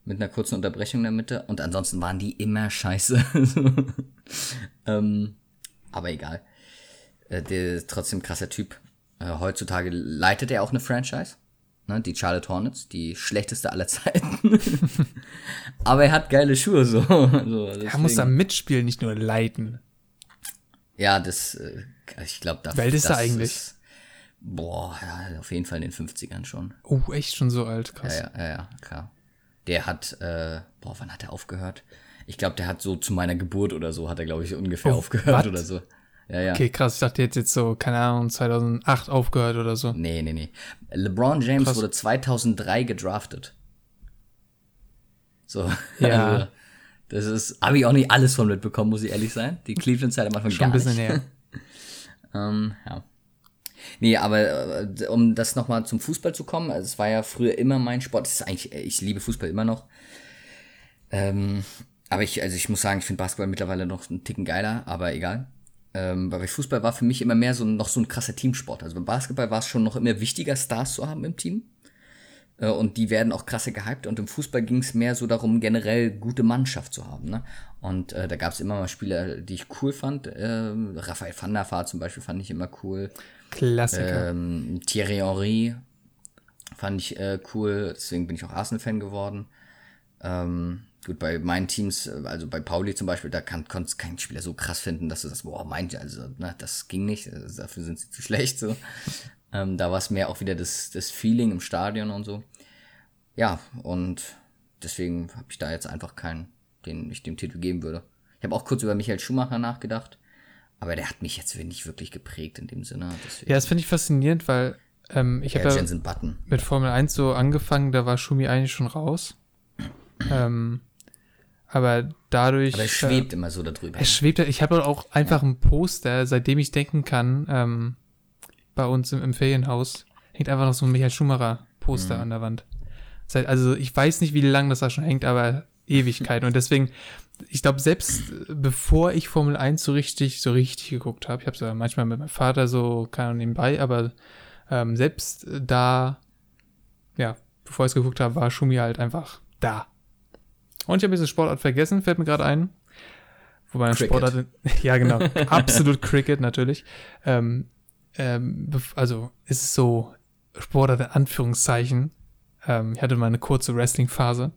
Mit einer kurzen Unterbrechung in der Mitte. Und ansonsten waren die immer scheiße. ähm, aber egal. Äh, der ist trotzdem krasser Typ. Äh, heutzutage leitet er auch eine Franchise ne, die Charlotte Hornets, die schlechteste aller Zeiten. Aber er hat geile Schuhe, so. so er muss da mitspielen, nicht nur leiten. Ja, das, äh, ich glaube, da. Welt ist er eigentlich? Ist, boah, ja, auf jeden Fall in den 50ern schon. Oh, echt schon so alt, krass. Ja, ja, ja, klar. Der hat, äh, boah, wann hat er aufgehört? Ich glaube, der hat so zu meiner Geburt oder so, hat er, glaube ich, ungefähr oh, aufgehört wat? oder so. Ja, ja. Okay, krass. Ich dachte jetzt jetzt so, keine Ahnung, 2008 aufgehört oder so. Nee, nee, nee. LeBron James krass. wurde 2003 gedraftet. So. Ja. Also, das ist, habe ich auch nicht alles von mitbekommen, muss ich ehrlich sein. Die Cleveland-Zeit am Anfang Schon gar ein bisschen nicht. näher. ähm, ja. Nee, aber äh, um das nochmal zum Fußball zu kommen, also es war ja früher immer mein Sport. Das ist eigentlich, ich liebe Fußball immer noch. Ähm, aber ich, also ich muss sagen, ich finde Basketball mittlerweile noch einen Ticken geiler, aber egal. Ähm, weil Fußball war für mich immer mehr so noch so ein krasser Teamsport. Also beim Basketball war es schon noch immer wichtiger, Stars zu haben im Team. Äh, und die werden auch krasser gehypt. Und im Fußball ging es mehr so darum, generell gute Mannschaft zu haben. Ne? Und äh, da gab es immer mal Spieler, die ich cool fand. Äh, Raphael van der Vaart zum Beispiel fand ich immer cool. Klassiker. Ähm, Thierry Henry fand ich äh, cool. Deswegen bin ich auch Arsenal-Fan geworden. Ähm, Gut, bei meinen Teams, also bei Pauli zum Beispiel, da kann, konnte kein Spieler so krass finden, dass du das, boah, meint, also, ne, das ging nicht, also dafür sind sie zu schlecht, so. ähm, da war es mehr auch wieder das, das Feeling im Stadion und so. Ja, und deswegen habe ich da jetzt einfach keinen, den ich dem Titel geben würde. Ich habe auch kurz über Michael Schumacher nachgedacht, aber der hat mich jetzt nicht wirklich geprägt in dem Sinne. Deswegen. Ja, das finde ich faszinierend, weil ähm, ich habe ja mit Formel 1 so angefangen, da war Schumi eigentlich schon raus. ähm, aber dadurch. Aber er schwebt äh, immer so darüber. Er schwebt, ich habe auch einfach ja. ein Poster, seitdem ich denken kann, ähm, bei uns im, im, Ferienhaus hängt einfach noch so ein Michael Schumacher Poster mhm. an der Wand. Seit, also ich weiß nicht, wie lange das da schon hängt, aber Ewigkeit. Und deswegen, ich glaube, selbst bevor ich Formel 1 so richtig, so richtig geguckt habe, ich habe es ja manchmal mit meinem Vater so, keine Ahnung, nebenbei, aber ähm, selbst da, ja, bevor ich es geguckt habe, war Schumi halt einfach da. Und ich habe diese Sportart vergessen, fällt mir gerade ein. Wobei ein Sportart, ja genau, absolut Cricket natürlich. Ähm, ähm, also ist es so Sportart in Anführungszeichen. Ähm, ich hatte mal eine kurze Wrestling-Phase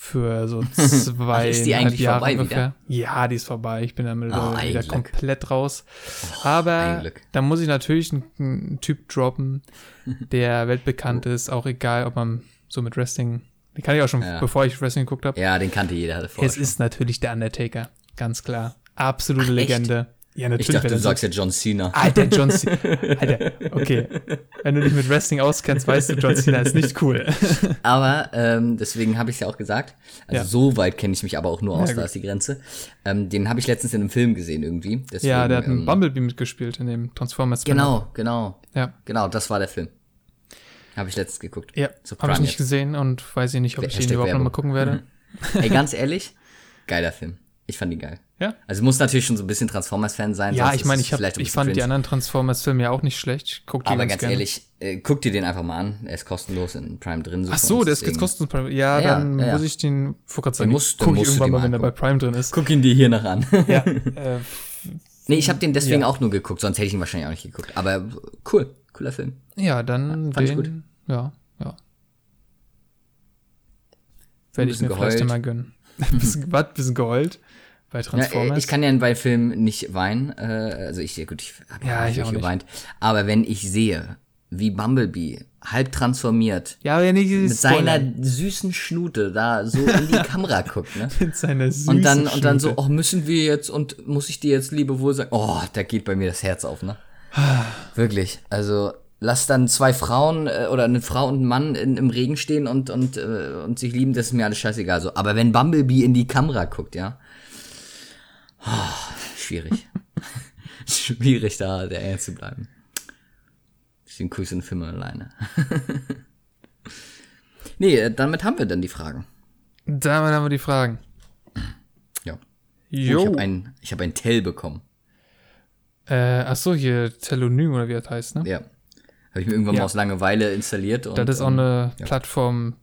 für so zwei ist die eigentlich Jahre vorbei ungefähr. Wieder? Ja, die ist vorbei. Ich bin damit oh, wieder komplett raus. Oh, Aber da muss ich natürlich einen, einen Typ droppen, der weltbekannt ist, auch egal, ob man so mit Wrestling den kann ich auch schon, ja. bevor ich Wrestling geguckt habe. Ja, den kannte jeder. Es schon. ist natürlich der Undertaker, ganz klar. Absolute Ach, Legende. Ja, natürlich. Ich dachte, du sagst ja John Cena. Alter, John Cena. Alter, okay. Wenn du dich mit Wrestling auskennst, weißt du, John Cena ist nicht cool. Aber ähm, deswegen habe ich es ja auch gesagt. Also Ja. so weit kenne ich mich aber auch nur aus, Ja, da ist die Grenze. Ähm, den habe ich letztens in einem Film gesehen irgendwie. Deswegen, ja, der hat einen ähm, Bumblebee mitgespielt in dem Transformers. Genau, genau, Ja. genau, das war der Film. Habe ich letztens geguckt. Ja, So habe ich Prime nicht jetzt. gesehen und weiß ich nicht, ob ich den Hashtag überhaupt noch mal Werbung. gucken werde. Ey, ganz ehrlich, geiler Film. Ich fand ihn geil. Ja. Also muss natürlich schon so ein bisschen Transformers-Fan sein. Ja, ich meine, ich, hab, ich fand die cringe. anderen Transformers-Filme ja auch nicht schlecht. Guck die Aber ganz, ganz ehrlich, äh, guck dir den einfach mal an. Er ist kostenlos in Prime drin. Ach so, der ist jetzt kostenlos. Ja, Ja, dann ja, muss ich den, vor Gott sagen, musst- den gucke ich irgendwann mal, wenn der bei. Prime drin ist. Guck ihn dir hier noch an. ja, äh, nee, ich habe den deswegen auch nur geguckt, sonst hätte ich ihn wahrscheinlich auch nicht geguckt. Aber cool, cooler Film. ja, dann fand ich den, ja, ja. Werde ich mir vielleicht geheult. mal gönnen. bisschen, was, bisschen geheult bei Ja, äh, Transformers. ich kann ja bei Filmen nicht weinen. Äh, also ich, gut, ich habe Ja, ja, ich auch nicht. geweint. Aber wenn ich sehe, wie Bumblebee halb transformiert ja, aber ja nicht mit seiner süßen Schnute da so in die Kamera guckt, ne? mit seiner süßen Und dann, und dann so, Schnute. oh, müssen wir jetzt und muss ich dir jetzt liebewohl sagen? Oh, da geht bei mir das Herz auf, ne? Wirklich. Also, lass dann zwei Frauen äh, oder eine Frau und ein Mann in, im Regen stehen und, und, äh, und sich lieben, das ist mir alles scheißegal. So. Aber wenn Bumblebee in die Kamera guckt, ja. Oh, schwierig. schwierig, da der Ernst zu bleiben. Deswegen gucke ich einen Film alleine. nee, äh, damit haben wir dann die Fragen. Damit haben wir die Fragen. Ja. Oh, Jo. ich habe ein, ich hab ein Tell bekommen. äh, ach so, hier Telonym oder wie das heißt, ne? Ja. Habe ich mir irgendwann Ja. mal aus Langeweile installiert. Und, Das ist auch ähm, eine ja. Plattform,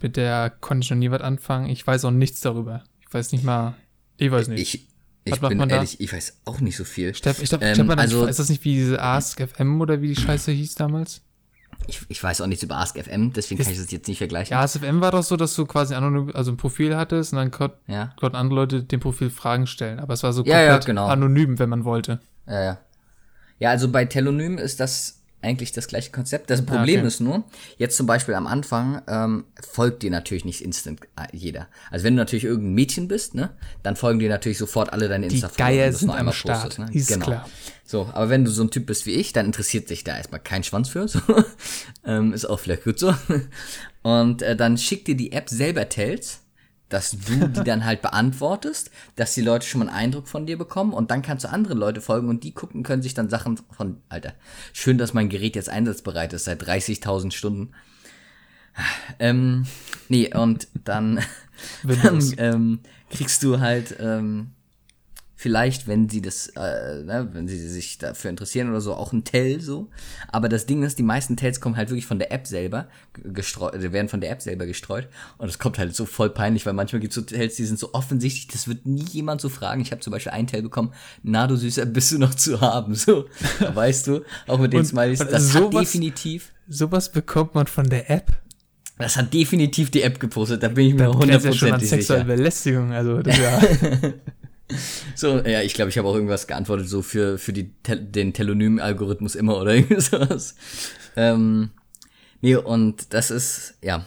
mit der konnte ich noch nie was anfangen. Ich weiß auch nichts darüber. Ich weiß nicht mal, ich weiß nicht. Ich, ich bin man da? ehrlich, ich weiß auch nicht so viel. Steff, ich glaube, Ähm, also- ist das nicht wie diese Ask FM oder wie die Scheiße hieß damals? Ich, ich weiß auch nichts über AskFM, deswegen kann ich das jetzt nicht vergleichen. Ja, ASFM war doch so, dass du quasi anonym, also ein Profil hattest und dann kon Ja, konnten andere Leute dem Profil Fragen stellen. Aber es war so Ja, ja, komplett genau. anonym, wenn man wollte. ja, ja. Ja, also bei Telonym ist das eigentlich das gleiche Konzept. Das Problem okay. ist nur, jetzt zum Beispiel am Anfang ähm, folgt dir natürlich nicht instant äh, jeder. Also wenn du natürlich irgendein Mädchen bist, ne, dann folgen dir natürlich sofort alle deine insta Geier sind am Start, ist genau. klar. So, aber wenn du so ein Typ bist wie ich, dann interessiert sich da erstmal kein Schwanz für. So. ähm, ist auch vielleicht gut so. Und äh, dann schickt dir die App selber Tells, dass du die dann halt beantwortest, dass die Leute schon mal einen Eindruck von dir bekommen und dann kannst du andere Leute folgen und die gucken, können sich dann Sachen von, Alter, schön, dass mein Gerät jetzt einsatzbereit ist, seit 30.000 Stunden. Ähm, nee, und dann, dann ähm, kriegst du halt ähm, vielleicht, wenn sie das, äh, ne, wenn sie sich dafür interessieren oder so, auch ein Tell so. Aber das Ding ist, die meisten Tells kommen halt wirklich von der App selber ge- gestreut, äh, werden von der App selber gestreut. Und es kommt halt so voll peinlich, weil manchmal gibt es so Tells, die sind so offensichtlich, das wird nie jemand so fragen. Ich habe zum Beispiel einen Tell bekommen, na du Süßer, bist du noch zu haben? So, weißt du, auch mit den Smileys, das hat sowas- definitiv, Sowas bekommt man von der App. das hat definitiv die App gepostet, da bin ich mir Du kennst ja schon an hundertprozentig sexuelle sicher. Belästigung. Also, das ist ja, So, ja, ich glaube, ich habe auch irgendwas geantwortet, so für, für die, den Telonym-Algorithmus immer oder irgendwie sowas. Ähm, nee, und das ist, ja.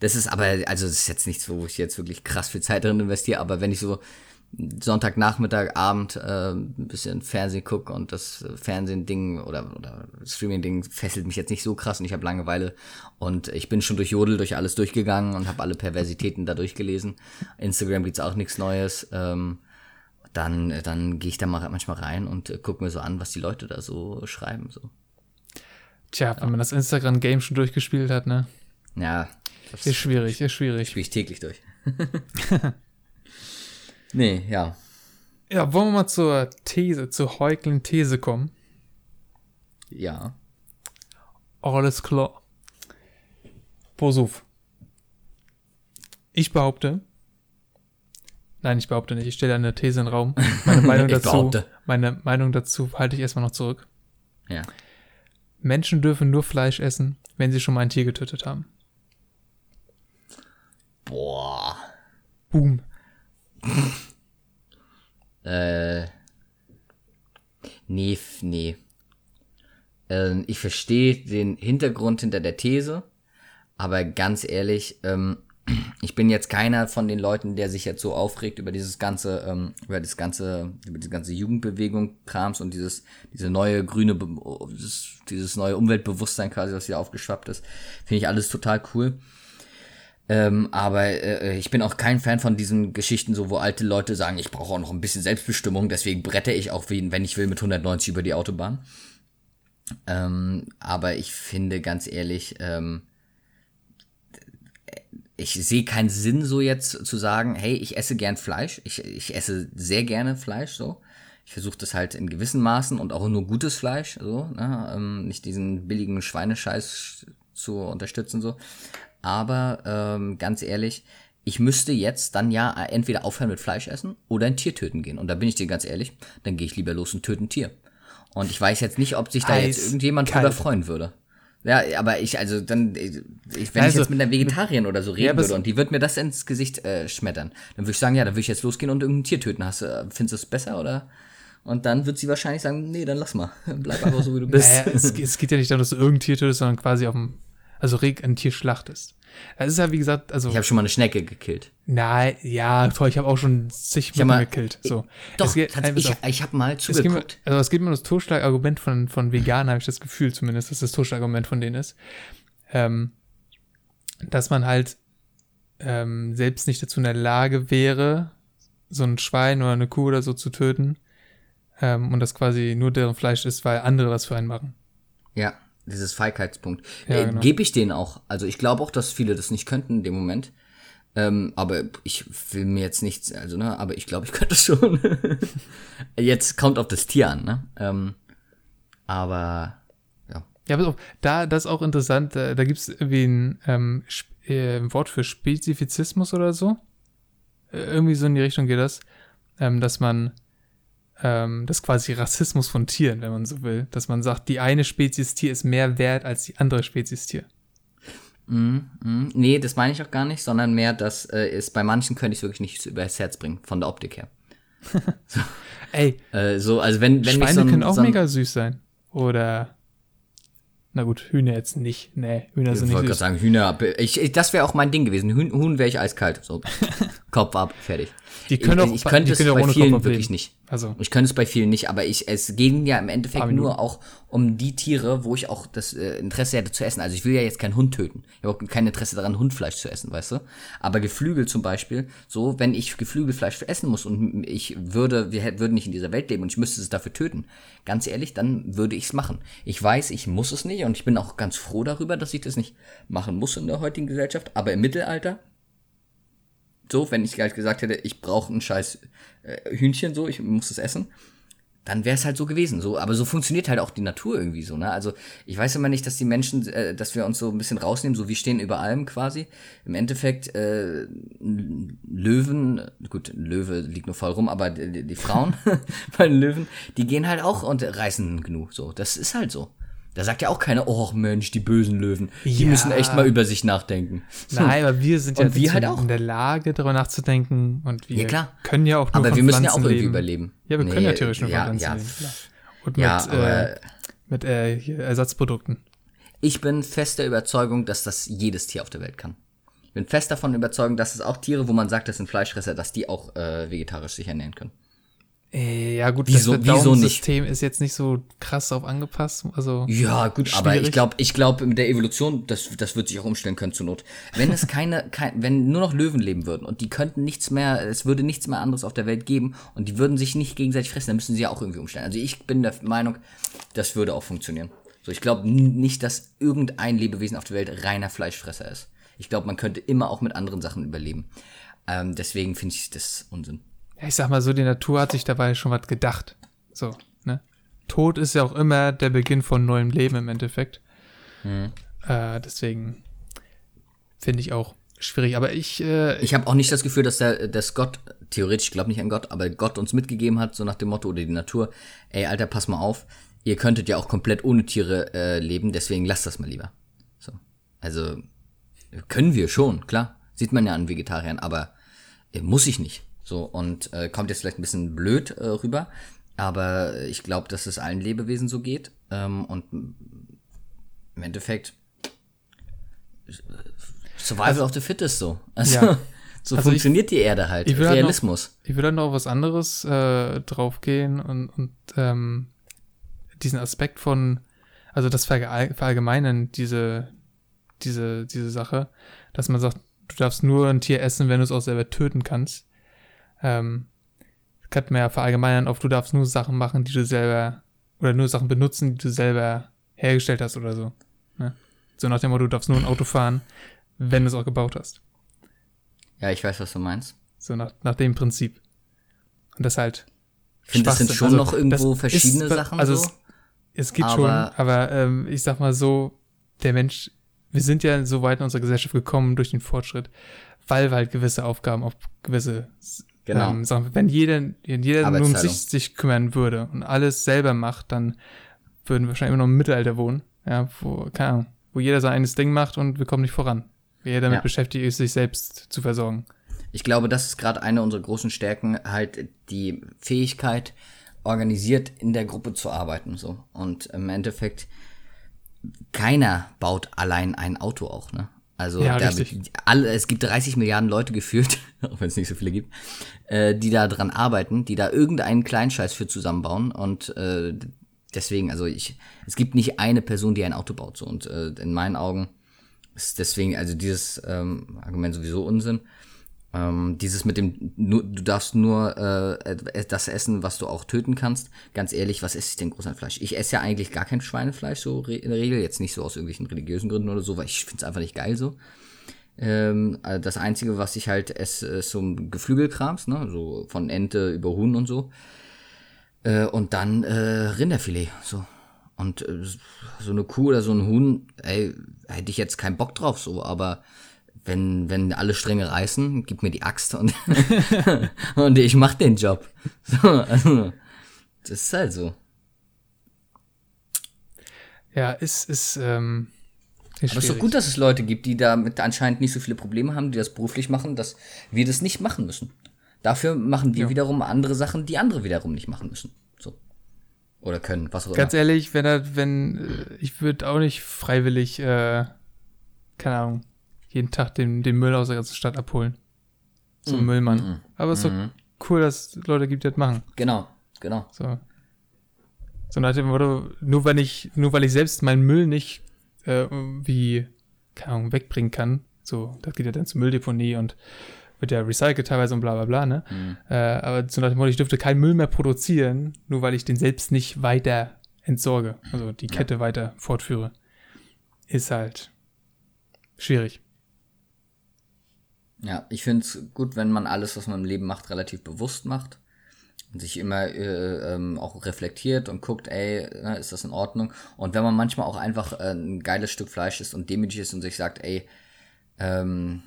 Das ist aber, also das ist jetzt nichts, wo ich jetzt wirklich krass viel Zeit drin investiere, aber wenn ich so Sonntagnachmittag, Abend äh, ein bisschen Fernsehen gucke und das Fernsehen-Ding oder, oder Streaming-Ding fesselt mich jetzt nicht so krass und ich habe Langeweile und ich bin schon durch Jodel, durch alles durchgegangen und habe alle Perversitäten da durchgelesen. Instagram gibt's auch nichts Neues. Ähm, dann, dann gehe ich da mal manchmal rein und äh, gucke mir so an, was die Leute da so schreiben. So. tja, wenn man das Instagram-Game schon durchgespielt hat, ne? Ja, Ist schwierig, ist schwierig. spiele ich täglich durch. nee, ja. Ja, wollen wir mal zur These, zur heiklen These kommen? Ja. Alles klar. Pass auf. Ich behaupte, nein, ich behaupte nicht, ich stelle eine These in den Raum. Meine Meinung dazu, behaupte. meine Meinung dazu halte ich erstmal noch zurück. Ja. Menschen dürfen nur Fleisch essen, wenn sie schon mal ein Tier getötet haben. Boah. Boom. Äh. Nee, nee. Ähm, ich verstehe den Hintergrund hinter der These, aber ganz ehrlich, ähm, ich bin jetzt keiner von den Leuten, der sich jetzt so aufregt über dieses ganze, ähm, über das ganze, über diese ganze Jugendbewegung Krams und dieses, diese neue grüne, dieses, dieses neue Umweltbewusstsein quasi, was hier aufgeschwappt ist. Finde ich alles total cool. Ähm, aber äh, ich bin auch kein Fan von diesen Geschichten, so wo alte Leute sagen, ich brauche auch noch ein bisschen Selbstbestimmung, deswegen brette ich auch, wenn ich will, mit 190 über die Autobahn. Ähm, aber ich finde ganz ehrlich, ähm, ich sehe keinen Sinn, so jetzt zu sagen, hey, ich esse gern Fleisch. Ich, ich esse sehr gerne Fleisch, so. Ich versuche das halt in gewissen Maßen und auch nur gutes Fleisch, so, ne? ähm, nicht diesen billigen Schweinescheiß zu unterstützen, so. Aber ähm, ganz ehrlich, ich müsste jetzt dann ja entweder aufhören mit Fleisch essen oder ein Tier töten gehen. Und da bin ich dir ganz ehrlich, dann gehe ich lieber los und töte ein Tier. Und ich weiß jetzt nicht, ob sich da Eis, jetzt irgendjemand drüber freuen würde. Ja, aber ich, also dann, ich, wenn Also, ich jetzt mit einer Vegetarierin oder so reden aber würde und die wird mir das ins Gesicht äh, schmettern, dann würde ich sagen, ja, dann würde ich jetzt losgehen und irgendein Tier töten. Hast du, findest du es besser oder? Und dann wird sie wahrscheinlich sagen, nee, dann lass mal. Bleib einfach so, wie du bist. Naja, es, es geht ja nicht darum, dass du irgendein Tier tötest, sondern quasi auf dem, also reg ein Tier schlachtest. Das ist ja, wie gesagt, also, Ich habe schon mal eine Schnecke gekillt. nein, ja, toll, ich habe auch schon zig hab mal- Mücken gekillt. So. Doch, Es geht- nein, pass ich, ich habe mal Es geht, zugeguckt. also es geht mir um das Totschlagargument von, von Veganern, habe ich das Gefühl zumindest, dass das Totschlagargument von denen ist. Ähm, dass man halt ähm, selbst nicht dazu in der Lage wäre, so ein Schwein oder eine Kuh oder so zu töten ähm, und das quasi nur deren Fleisch ist, weil andere das für einen machen. Ja, dieses Feigheitspunkt. Ja, äh, genau. Gebe ich denen auch. Also ich glaube auch, dass viele das nicht könnten in dem Moment. Ähm, aber ich will mir jetzt nichts, also ne, aber ich glaube, ich könnte schon. jetzt kommt auf das Tier an, ne? Ähm, aber ja. Ja, pass auf, da, das ist auch interessant, da, da gibt es irgendwie ein, ähm, äh, Wort für Spezifizismus oder so. Äh, irgendwie so in die Richtung geht das, ähm, dass man, ähm, das ist quasi Rassismus von Tieren, wenn man so will, dass man sagt, die eine Spezies Tier ist mehr wert als die andere Spezies Tier. Mhm, mhm. Nee, das meine ich auch gar nicht, sondern mehr, dass äh, es bei manchen könnte ich es wirklich nicht so über das Herz bringen, von der Optik her. Ey, Äh, so, also wenn, wenn Schweine so ein, können auch so ein, mega süß sein. Oder, na gut, Hühner jetzt nicht. Nee, Hühner Ich sind wollte nicht gerade süß. sagen, Hühner, ich, ich, das wäre auch mein Ding gewesen. Huhn, Huhn wäre ich eiskalt. So, Kopf ab, fertig. Die können ich, auch- ich könnte es bei vielen wirklich nicht. Also, Ich könnte es bei vielen nicht, aber ich, es ging ja im Endeffekt nur auch um die Tiere, wo ich auch das äh, Interesse hätte zu essen. Also ich will ja jetzt keinen Hund töten. Ich habe auch kein Interesse daran, Hundfleisch zu essen, weißt du? Aber Geflügel zum Beispiel, so, wenn ich Geflügelfleisch essen muss und ich würde, wir würden nicht in dieser Welt leben und ich müsste es dafür töten, ganz ehrlich, dann würde ich es machen. Ich weiß, ich muss es nicht und ich bin auch ganz froh darüber, dass ich das nicht machen muss in der heutigen Gesellschaft. Aber im Mittelalter, so, wenn ich halt gesagt hätte, ich brauche ein scheiß äh, Hühnchen, so, ich muss es essen, dann wäre es halt so gewesen. So, aber so funktioniert halt auch die Natur irgendwie so, ne? Also ich weiß immer nicht, dass die Menschen, äh, dass wir uns so ein bisschen rausnehmen, so wir stehen über allem quasi. Im Endeffekt, äh, Löwen, gut, Löwe liegt nur voll rum, aber die- die Frauen bei den Löwen, die gehen halt auch und reißen genug. So, das ist halt so. Da sagt ja auch keiner, oh Mensch, die bösen Löwen, die Ja. müssen echt mal über sich nachdenken. nein, aber wir sind ja wir halt auch. in der Lage, darüber nachzudenken und wir Ja, können ja auch nur Aber von wir müssen ja Pflanzen auch irgendwie leben. überleben. Ja, wir können Nee, ja theoretisch nur von ja, Pflanzen ja. leben. Und Ja, mit, äh, mit äh, Ersatzprodukten. Ich bin fest der Überzeugung, dass das jedes Tier auf der Welt kann. Ich bin fest davon überzeugt, dass es auch Tiere, wo man sagt, das sind Fleischfresser, dass die auch äh, vegetarisch sich ernähren können. Äh, ja, gut, Wieso- das wieso Verdauungssystem ist jetzt nicht so krass darauf angepasst. Also, Ja, gut, aber Schwierig. ich glaube, ich glaube, mit der Evolution, das, das wird sich auch umstellen können zur Not. Wenn es keine, kein, wenn nur noch Löwen leben würden und die könnten nichts mehr, es würde nichts mehr anderes auf der Welt geben und die würden sich nicht gegenseitig fressen, dann müssen sie ja auch irgendwie umstellen. Also ich bin der Meinung, das würde auch funktionieren. So, ich glaube nicht, dass irgendein Lebewesen auf der Welt reiner Fleischfresser ist. Ich glaube, man könnte immer auch mit anderen Sachen überleben. Ähm, deswegen finde ich das Unsinn. Ja, ich sag mal so, die Natur hat sich dabei schon was gedacht. So, ne? Tod ist ja auch immer der Beginn von neuem Leben im Endeffekt. Mhm. Äh, deswegen finde ich auch schwierig. Aber ich, äh, Ich habe auch nicht das Gefühl, dass der, dass Gott, theoretisch, ich glaube nicht an Gott, aber Gott uns mitgegeben hat, so nach dem Motto, oder die Natur, ey, Alter, pass mal auf, ihr könntet ja auch komplett ohne Tiere äh, leben, deswegen lasst das mal lieber. So. Also, können wir schon, klar. Sieht man ja an Vegetariern, aber äh, muss ich nicht. So, und äh, kommt jetzt vielleicht ein bisschen blöd äh, rüber, aber ich glaube, dass es allen Lebewesen so geht. Ähm, und im Endeffekt Survival of the Fittest so. Also, ja. so also funktioniert ich, die Erde halt. Ich Realismus. Halt noch, ich würde halt noch was anderes äh, draufgehen und, und ähm, diesen Aspekt von, also das verallgemeinern, diese, diese, diese Sache, dass man sagt, du darfst nur ein Tier essen, wenn du es auch selber töten kannst. Ähm, kann man ja verallgemeinern auf, du darfst nur Sachen machen, die du selber, oder nur Sachen benutzen, die du selber hergestellt hast oder so. Ne? So nach dem Motto, du darfst nur ein Auto fahren, wenn du es auch gebaut hast. Ja, ich weiß, was du meinst. So nach, nach dem Prinzip. Und das halt. Ich finde, das sind schon also, noch irgendwo verschiedene ist, Sachen. Also so, es, es gibt schon, aber ähm, ich sag mal so, der Mensch, wir sind ja so weit in unserer Gesellschaft gekommen durch den Fortschritt, weil wir halt gewisse Aufgaben auf gewisse genau. ähm, Sachen. Wenn jeder, wenn jeder nur um sich, sich kümmern würde und alles selber macht, dann würden wir wahrscheinlich immer noch im Mittelalter wohnen. Ja, wo, keine Ahnung, wo jeder sein eigenes Ding macht und wir kommen nicht voran. Wer damit ja. beschäftigt ist, sich selbst zu versorgen. Ich glaube, das ist gerade eine unserer großen Stärken, halt die Fähigkeit, organisiert in der Gruppe zu arbeiten. So. Und im Endeffekt, keiner baut allein ein Auto auch, ne? Also ja, da, alle, es gibt 30 Milliarden Leute gefühlt, auch wenn es nicht so viele gibt, äh, die da dran arbeiten, die da irgendeinen Kleinscheiß für zusammenbauen. Und äh, deswegen, also ich, es gibt nicht eine Person, die ein Auto baut. So. Und äh, in meinen Augen ist deswegen, also dieses ähm, Argument sowieso Unsinn. Ähm, dieses mit dem, nur, du darfst nur äh, das essen, was du auch töten kannst. Ganz ehrlich, was esse ich denn groß an Fleisch? Ich esse ja eigentlich gar kein Schweinefleisch so in der Regel. Jetzt nicht so aus irgendwelchen religiösen Gründen oder so, weil ich finde es einfach nicht geil so. Ähm, also das Einzige, was ich halt esse, ist so ein Geflügelkrams, ne? So von Ente über Huhn und so. Äh, und dann äh, Rinderfilet, so. Und äh, so eine Kuh oder so ein Huhn, ey, hätte ich jetzt keinen Bock drauf, so, aber wenn, wenn alle Stränge reißen, gib mir die Axt und, und ich mach den Job. So, also, das ist halt so. Ja, ist, ist, ähm, ist Aber es ist doch gut, dass es Leute gibt, die damit anscheinend nicht so viele Probleme haben, die das beruflich machen, dass wir das nicht machen müssen. Dafür machen wir ja. wiederum andere Sachen, die andere wiederum nicht machen müssen. So. Oder können, was auch immer. Ganz ehrlich, wenn er, wenn, äh, ich würde auch nicht freiwillig, äh, keine Ahnung, jeden Tag den, den Müll aus der ganzen Stadt abholen. So ein mm, Müllmann. Mm, Aber es ist mm. doch cool, dass es Leute gibt, die das machen. Genau, genau. So. So nach dem Motto, nur weil ich, nur weil ich selbst meinen Müll nicht äh, wie, keine Ahnung, wegbringen kann, so, das geht ja dann zur Mülldeponie und wird ja recycelt teilweise und bla bla bla, ne? Mhm. Äh, aber so nach dem Motto, ich dürfte keinen Müll mehr produzieren, nur weil ich den selbst nicht weiter entsorge, also die Kette ja. weiter fortführe, ist halt schwierig. Ja, ich finde es gut, wenn man alles, was man im Leben macht, relativ bewusst macht und sich immer äh, ähm, auch reflektiert und guckt, ey, ne, ist das in Ordnung? Und wenn man manchmal auch einfach äh, ein geiles Stück Fleisch ist und demütig ist und sich sagt, ey, ähm,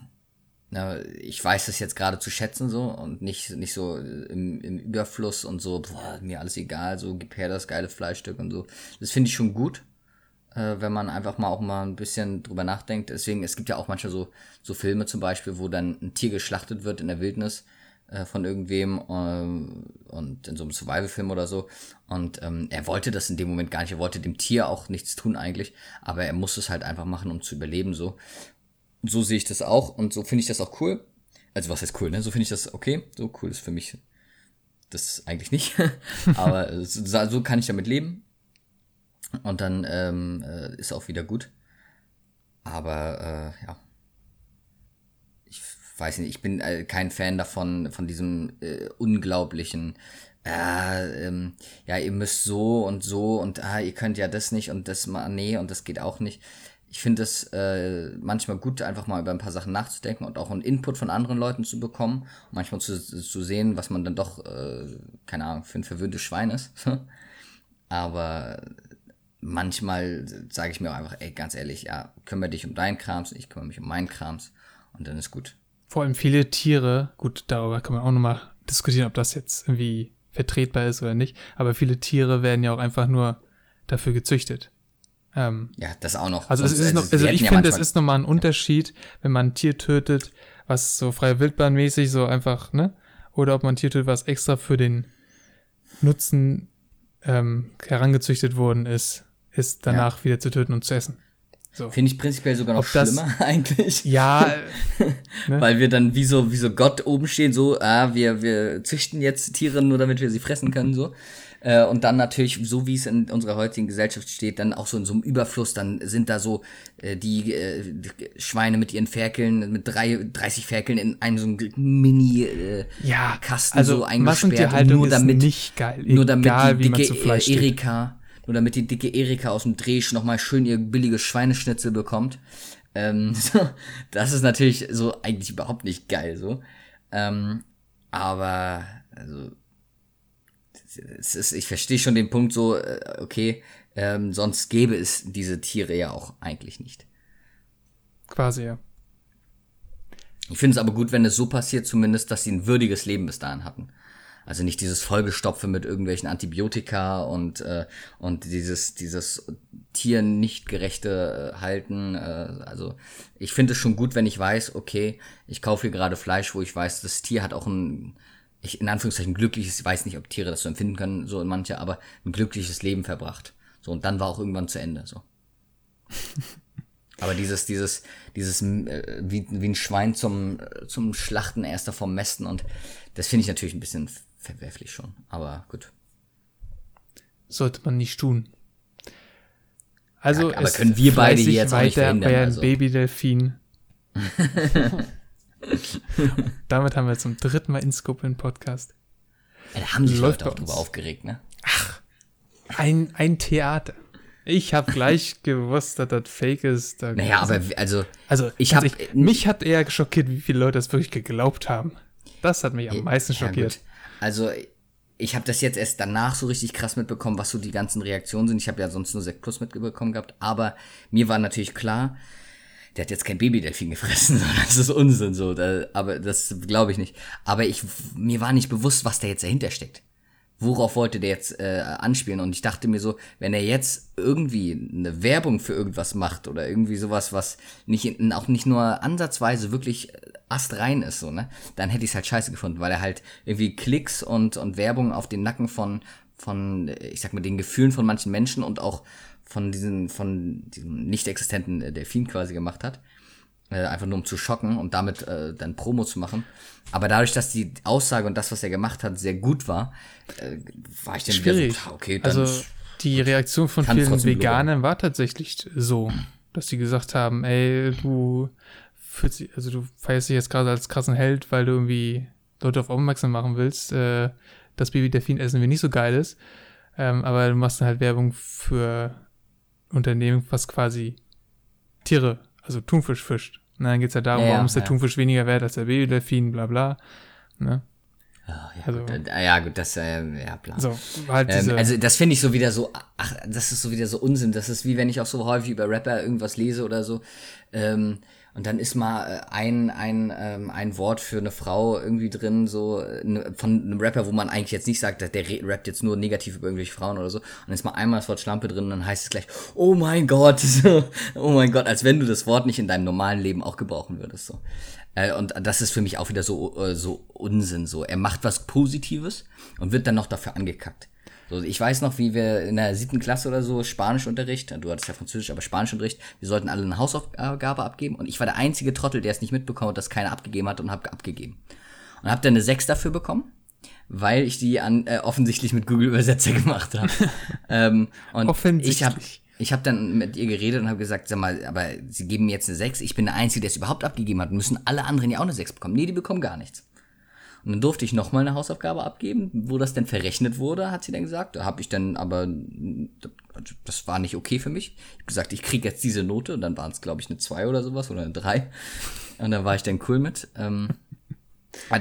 na, ich weiß das jetzt gerade zu schätzen so und nicht, nicht so im, im Überfluss und so, boah, mir alles egal, so gib her das geile Fleischstück und so. Das finde ich schon gut wenn man einfach mal auch mal ein bisschen drüber nachdenkt. Deswegen, es gibt ja auch manchmal so, so Filme zum Beispiel, wo dann ein Tier geschlachtet wird in der Wildnis äh, von irgendwem äh, und in so einem Survival-Film oder so. Und ähm, er wollte das in dem Moment gar nicht. Er wollte dem Tier auch nichts tun eigentlich, aber er musste es halt einfach machen, um zu überleben so. So sehe ich das auch und so finde ich das auch cool. Also was heißt cool, ne? So finde ich das okay. So cool ist für mich das eigentlich nicht. aber so, so kann ich damit leben. Und dann ähm, äh, ist auch wieder gut. Aber äh, ja. Ich weiß nicht, ich bin äh, kein Fan davon, von diesem äh, unglaublichen, äh, ähm, ja, ihr müsst so und so und ah, ihr könnt ja das nicht und das mal, nee, und das geht auch nicht. Ich finde es äh, manchmal gut, einfach mal über ein paar Sachen nachzudenken und auch einen Input von anderen Leuten zu bekommen. Und manchmal zu, zu sehen, was man dann doch, äh, keine Ahnung, für ein verwöhntes Schwein ist. Aber manchmal sage ich mir auch einfach, ey, ganz ehrlich, ja, kümmere dich um deinen Krams, ich kümmere mich um meinen Krams und dann ist gut. Vor allem viele Tiere, gut, darüber kann man auch nochmal diskutieren, ob das jetzt irgendwie vertretbar ist oder nicht, aber viele Tiere werden ja auch einfach nur dafür gezüchtet. Ähm, ja, das auch noch. Also, Sonst, es ist noch, also ich ja finde, es ist nochmal ein Unterschied, wenn man ein Tier tötet, was so freie Wildbahn mäßig so einfach, ne? Oder ob man ein Tier tötet, was extra für den Nutzen ähm, herangezüchtet worden ist, ist danach ja. wieder zu töten und zu essen. So. Finde ich prinzipiell sogar noch Ob das- schlimmer eigentlich. Ja, Ne? Weil wir dann wie so, wie so Gott oben stehen, so, ah, wir, wir züchten jetzt Tiere nur, damit wir sie fressen können, so. Äh, und dann natürlich, so wie es in unserer heutigen Gesellschaft steht, dann auch so in so einem Überfluss, dann sind da so äh, die, äh, die Schweine mit ihren Ferkeln, mit drei, 30 Ferkeln in einem so einem Mini äh, ja, Kasten also so eingesperrt. Massentierhaltung nur ist damit, nicht geil. nur damit die dicke steht. Erika, nur damit die dicke Erika aus dem Dreh nochmal schön ihr billiges Schweineschnitzel bekommt. Ähm, so, das ist natürlich so eigentlich überhaupt nicht geil so. Ähm, aber also es ist, ich verstehe schon den Punkt so, äh, okay, ähm, sonst gäbe es diese Tiere ja auch eigentlich nicht. Quasi, ja. Ich finde es aber gut, wenn es so passiert, zumindest, dass sie ein würdiges Leben bis dahin hatten. Also nicht dieses Vollgestopfe mit irgendwelchen Antibiotika und, äh, und dieses, dieses Tier nicht gerechte äh, Halten. Äh, also ich finde es schon gut, wenn ich weiß, okay, ich kaufe hier gerade Fleisch, wo ich weiß, das Tier hat auch ein, ich, in Anführungszeichen glückliches, ich weiß nicht, ob Tiere das so empfinden können, so in manche, aber ein glückliches Leben verbracht. So, und dann war auch irgendwann zu Ende, so. Aber dieses, dieses, dieses, äh, wie, wie ein Schwein zum, zum Schlachten erst davor mästen und das finde ich natürlich ein bisschen verwerflich schon. Aber gut. Sollte man nicht tun. Also, Ja, aber können wir beide jetzt auch nicht weiter verhindern, bei einem also. Babydelfin. Damit haben wir zum dritten Mal Inscope im Podcast. Ja, da haben sich Läuft Leute auch drüber aufgeregt, ne? Ein, ein Theater. Ich habe gleich gewusst, dass das fake ist. Da Naja, aber wie- also, also ich ganz hab- ehrlich, mich hat eher schockiert, wie viele Leute das wirklich geglaubt haben. Das hat mich am meisten ja, schockiert. gut. Also, ich habe das jetzt erst danach so richtig krass mitbekommen, was so die ganzen Reaktionen sind. Ich habe ja sonst nur Sekt Plus mitbekommen gehabt, aber mir war natürlich klar, der hat jetzt kein Babydelfin gefressen, das ist Unsinn so. Aber das glaube ich nicht. Aber ich, mir war nicht bewusst, was da jetzt dahinter steckt. Worauf wollte der jetzt äh, anspielen? Und ich dachte mir so, wenn er jetzt irgendwie eine Werbung für irgendwas macht oder irgendwie sowas, was nicht auch nicht nur ansatzweise wirklich äh, astrein ist, so, ne, dann hätte ich es halt scheiße gefunden, weil er halt irgendwie Klicks und, und Werbung auf den Nacken von, von, äh, ich sag mal, den Gefühlen von manchen Menschen und auch von diesen, von diesem nicht existenten äh, Delfin quasi gemacht hat. Äh, einfach nur um zu schocken und damit äh, dann Promo zu machen. Aber dadurch, dass die Aussage und das, was er gemacht hat, sehr gut war, äh, war ich dann Schwierig. wieder so, okay, dann Also die Reaktion von vielen Veganern war tatsächlich so, dass sie gesagt haben, ey, du fühlst dich, also du feierst dich jetzt gerade als krassen Held, weil du irgendwie Leute auf aufmerksam machen willst, äh, dass Baby-Delfin-Essen wie nicht so geil ist. Ähm, aber du machst dann halt Werbung für Unternehmen, was quasi Tiere, also Thunfisch fischt. Und dann geht's ja darum, Ja, warum ist der ja. Thunfisch weniger wert als der Baby-Delfin, bla bla. Ne? ja, ja, also- gut, äh, ja gut, das äh, ja klar. So, halt Ähm, also das finde ich so wieder so, ach, das ist so wieder so Unsinn. Das ist wie wenn ich auch so häufig über Rapper irgendwas lese oder so. Ähm, und dann ist mal äh, ein, ein, ähm, ein Wort für eine Frau irgendwie drin, so äh, ne- von einem Rapper, wo man eigentlich jetzt nicht sagt, der rappt jetzt nur negativ über irgendwelche Frauen oder so. Und dann ist mal einmal das Wort Schlampe drin und dann heißt es gleich, oh mein Gott, so, oh mein Gott, als wenn du das Wort nicht in deinem normalen Leben auch gebrauchen würdest. So. Äh, und das ist für mich auch wieder so, äh, so Unsinn. So, er macht was Positives und wird dann noch dafür angekackt. So, ich weiß noch, wie wir in der siebten Klasse oder so Spanischunterricht, du hattest ja Französisch, aber Spanischunterricht, wir sollten alle eine Hausaufgabe abgeben und ich war der einzige Trottel, der es nicht mitbekommen hat, dass keiner abgegeben hat und habe abgegeben. Und habe dann eine 6 dafür bekommen, weil ich die an, äh, offensichtlich mit Google Übersetzer gemacht habe. ähm, und ich habe Offensichtlich. ich habe dann mit ihr geredet und habe gesagt, sag mal, aber sie geben mir jetzt eine 6, ich bin der Einzige, der es überhaupt abgegeben hat, müssen alle anderen ja auch eine 6 bekommen. Nee, die bekommen gar nichts. Und dann durfte ich nochmal eine Hausaufgabe abgeben, wo das denn verrechnet wurde, hat sie dann gesagt. Da habe ich dann aber, das war nicht okay für mich. Ich habe gesagt, ich kriege jetzt diese Note und dann waren es, glaube ich, eine 2 oder sowas oder eine 3. Und da war ich dann cool mit. Ähm,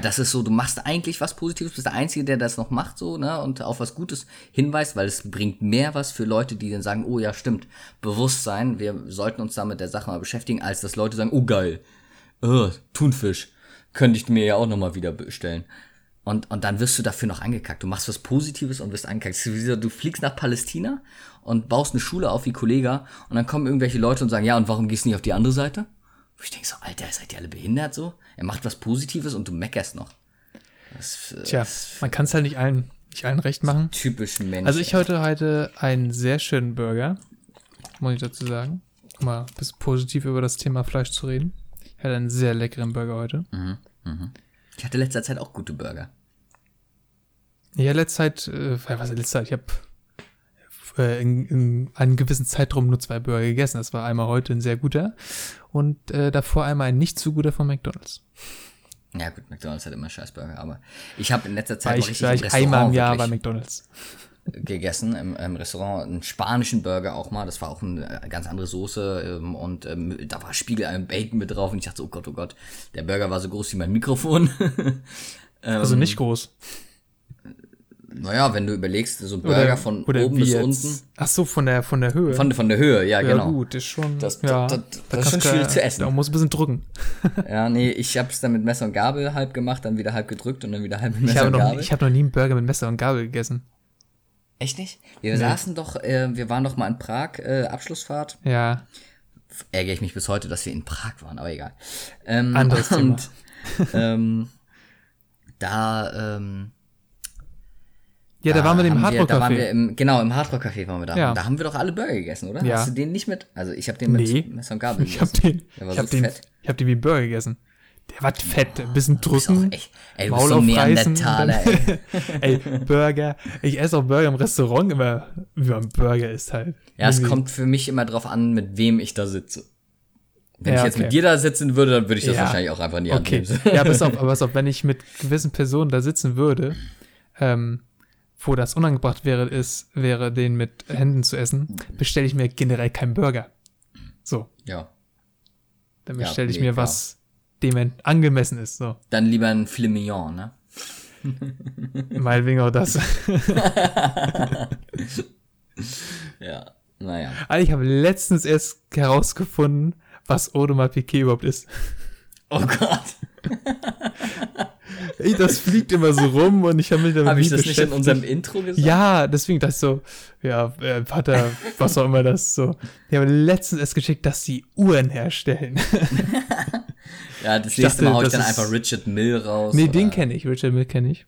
das ist so, du machst eigentlich was Positives, bist der Einzige, der das noch macht, so, ne, und auf was Gutes hinweist, weil es bringt mehr was für Leute, die dann sagen, oh ja, stimmt, Bewusstsein, wir sollten uns da mit der Sache mal beschäftigen, als dass Leute sagen, oh geil, oh, Thunfisch, könnte ich mir ja auch nochmal wieder bestellen. Und, und dann wirst du dafür noch angekackt. Du machst was Positives und wirst angekackt. Du fliegst nach Palästina und baust eine Schule auf wie Kollega und dann kommen irgendwelche Leute und sagen, ja, und warum gehst du nicht auf die andere Seite? Wo ich denke so, Alter, seid ihr alle behindert so? Er macht was Positives und du meckerst noch. Das ist Tja, man kann es halt nicht allen, nicht allen recht machen. typisch Mensch. Also ich heute heute einen sehr schönen Burger, muss ich dazu sagen. um mal ein bisschen positiv über das Thema Fleisch zu reden. Ich hatte einen sehr leckeren Burger heute. Mhm, mhm. Ich hatte letzter Zeit auch gute Burger. Ja, letzte Zeit, äh, was letzte Zeit? Ich habe äh, in, in einem gewissen Zeitraum nur zwei Burger gegessen. Das war einmal heute ein sehr guter und äh, davor einmal ein nicht so guter von McDonald's. Ja gut, McDonald's hat immer Scheißburger, aber ich habe in letzter Zeit War ich, war ich einmal im Jahr bei wirklich McDonald's. Gegessen, im, im Restaurant, einen spanischen Burger auch mal, das war auch eine ganz andere Soße ähm, und ähm, da war Spiegelei und Bacon mit drauf und ich dachte so, oh Gott, oh Gott, der Burger war so groß wie mein Mikrofon. Also Ähm, nicht groß. Naja, wenn du überlegst, so ein Burger von oben wie bis jetzt? unten, Ach so, von der, von der Höhe. von, von der Höhe, ja, ja, genau. gut, ist schon. Das- ja, das- das- da das ist schon schwierig zu essen. Da muss ein bisschen drücken. Ja, nee, ich hab's dann mit Messer und Gabel halb gemacht, dann wieder halb gedrückt und dann wieder halb mit Messer und noch, Gabel. ich habe noch nie einen Burger mit Messer und Gabel gegessen. Echt nicht? Wir saßen doch, äh, wir waren doch mal in Prag, äh, Abschlussfahrt. Ja, Ärgere ich mich bis heute, dass wir in Prag waren, aber egal. Ähm, Anderes Thema. und, ähm, da, ähm, ja, da, waren wir im da waren wir im, genau, im Hardrock Café waren wir da. Ja. Da haben wir doch alle Burger gegessen, oder? Ja. Hast du den nicht mit? Also ich habe den mit Nee. Messer und Gabel Ich habe gegessen. den, ich so hab den, fett. ich hab den wie Burger gegessen. Der war fett, ein bisschen drücken, echt, ey, Maul so aufreißen. Neandertaler, ey. dann- ey, Burger. Ich esse auch Burger im Restaurant immer, wie man Burger isst halt. Ja, es kommt für mich immer drauf an, mit wem ich da sitze. Wenn Ja, ich jetzt okay. mit dir da sitzen würde, dann würde ich das Ja. wahrscheinlich auch einfach nie Okay. annehmen. Ja, pass auf, aber pass auf, wenn ich mit gewissen Personen da sitzen würde, ähm, wo das unangebracht wäre, ist, wäre den mit Händen zu essen, bestelle ich mir generell keinen Burger. So, Ja. dann Ja, bestelle ich nee, mir was, dem angemessen ist. So, Dann lieber ein Filet Mignon, ne? meinetwegen auch das. Ja. Naja. Ah, ich habe letztens erst herausgefunden, was Audemars Piquet überhaupt ist. Oh Gott. Ey, das fliegt immer so rum und ich habe mich damit Habe ich das nicht in unserem Intro gesagt? Ja, deswegen ich so, ja, äh, Vater, was auch immer das so. Die haben letztens erst geschickt, dass sie Uhren herstellen. Ja, das Ich nächste dachte, Mal hau ich dann einfach Richard Mill raus. nee, oder den kenne ich, Richard Mill kenne ich.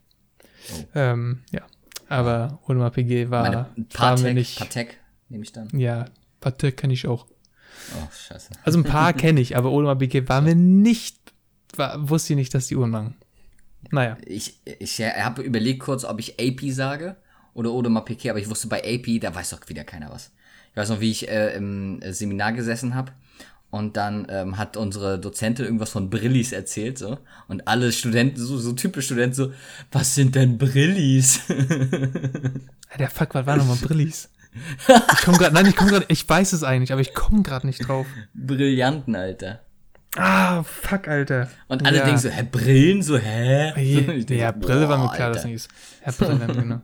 Oh. Ähm, ja, aber Audemars Piguet war, Meine Patek, nicht. Patek nehme ich dann. Ja, Patek kenne ich auch. Oh, scheiße. Also ein paar kenne ich, aber Audemars Piguet waren wir nicht, war, wusste ich nicht, dass die Uhren machen. Naja, Ich, ich habe überlegt kurz, ob ich AP sage oder Audemars Piquet, aber ich wusste bei AP, da weiß doch wieder keiner was. Ich weiß noch, wie ich äh, im Seminar gesessen habe und dann ähm, hat unsere Dozentin irgendwas von Brillis erzählt so und alle Studenten, so, so typisch Studenten so, was sind denn Brillis? Der Fuck, was war nochmal Brillis? Ich komme gerade, nein, ich komme gerade, ich weiß es eigentlich, aber ich komme gerade nicht drauf. Brillanten, Alter. Ah, fuck, Alter. Und alle ja. denken so, hä, Brillen? So, hä? Je, Ich denk ja, so, Brille war mir boah, klar, Alter. dass nicht ist. Ja, Brille, genau.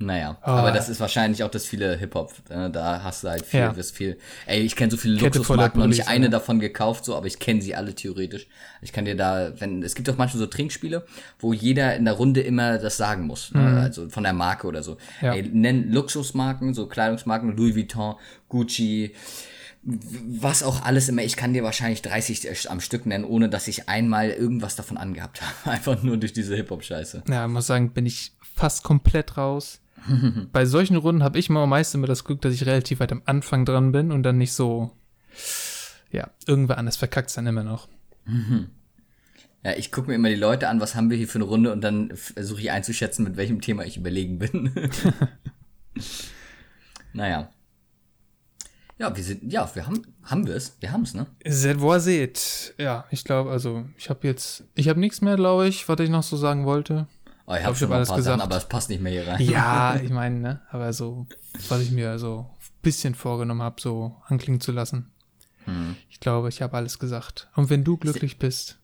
Naja, Oh. aber das ist wahrscheinlich auch das viele Hip-Hop. äh, Da hast du halt viel, Ja. wirst viel. Ey, ich kenne so viele Luxusmarken und nicht eine ja. davon gekauft, so, aber ich kenne sie alle theoretisch. Ich kann dir da, wenn, es gibt auch manchmal so Trinkspiele, wo jeder in der Runde immer das sagen muss. Ne? Also von der Marke oder so. Mhm. Ja. Ey, nenn Luxusmarken, so Kleidungsmarken, Louis Vuitton, Gucci, was auch alles immer. Ich kann dir wahrscheinlich 30 am Stück nennen, ohne dass ich einmal irgendwas davon angehabt habe. Einfach nur durch diese Hip-Hop-Scheiße. Ja, ich muss sagen, bin ich fast komplett raus. Bei solchen Runden habe ich mal meist immer das Glück, dass ich relativ weit am Anfang dran bin und dann nicht so, ja, irgendwer anders verkackt dann immer noch. Ja, ich gucke mir immer die Leute an, was haben wir hier für eine Runde und dann versuche ich einzuschätzen, mit welchem Thema ich überlegen bin. naja. Ja, wir sind, ja, wir haben, haben wir es, wir haben es, ne? Seht, wo ihr seht. Ja, ich glaube, also, ich habe jetzt, ich habe nichts mehr, glaube ich, was ich noch so sagen wollte. Oh, ich habe schon mal ein alles paar Sachen, gesagt. aber es passt nicht mehr hier rein. Ja, ich meine, ne, aber so, was ich mir so ein bisschen vorgenommen habe, so anklingen zu lassen. Ich glaube, ich habe alles gesagt. Und wenn du glücklich bist,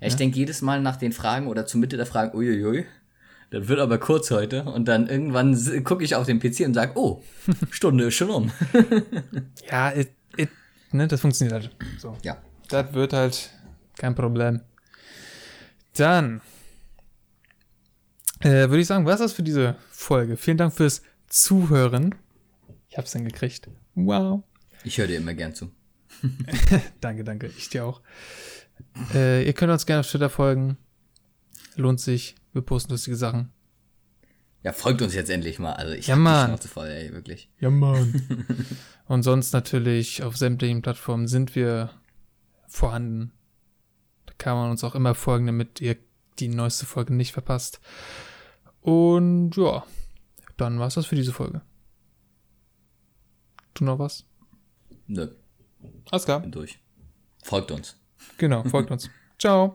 Ja, ich denke jedes Mal nach den Fragen oder zur Mitte der Fragen, uiuiui, das wird aber kurz heute und dann irgendwann gucke ich auf den PC und sage, oh, Stunde ist schon um. ja, it, it, ne, das funktioniert halt. So. ja. Das wird halt kein Problem. Dann äh, würde ich sagen, was ist das für diese Folge? Vielen Dank fürs Zuhören. Ich hab's dann gekriegt. Wow. Ich höre dir immer gern zu. Danke, danke. Ich dir auch. Äh, ihr könnt uns gerne auf Twitter folgen. Lohnt sich. Wir posten lustige Sachen. Ja, folgt uns jetzt endlich mal. Also ich Ja, hab Mann. die Schnauze voll, ey, wirklich. Ja, Mann. Und sonst natürlich auf sämtlichen Plattformen sind wir vorhanden. Da kann man uns auch immer folgen, damit ihr die neueste Folge nicht verpasst. Und ja, dann war's das für diese Folge. Du noch was? Nö, Alles klar. bin durch. Folgt uns. Genau, folgt uns. Ciao.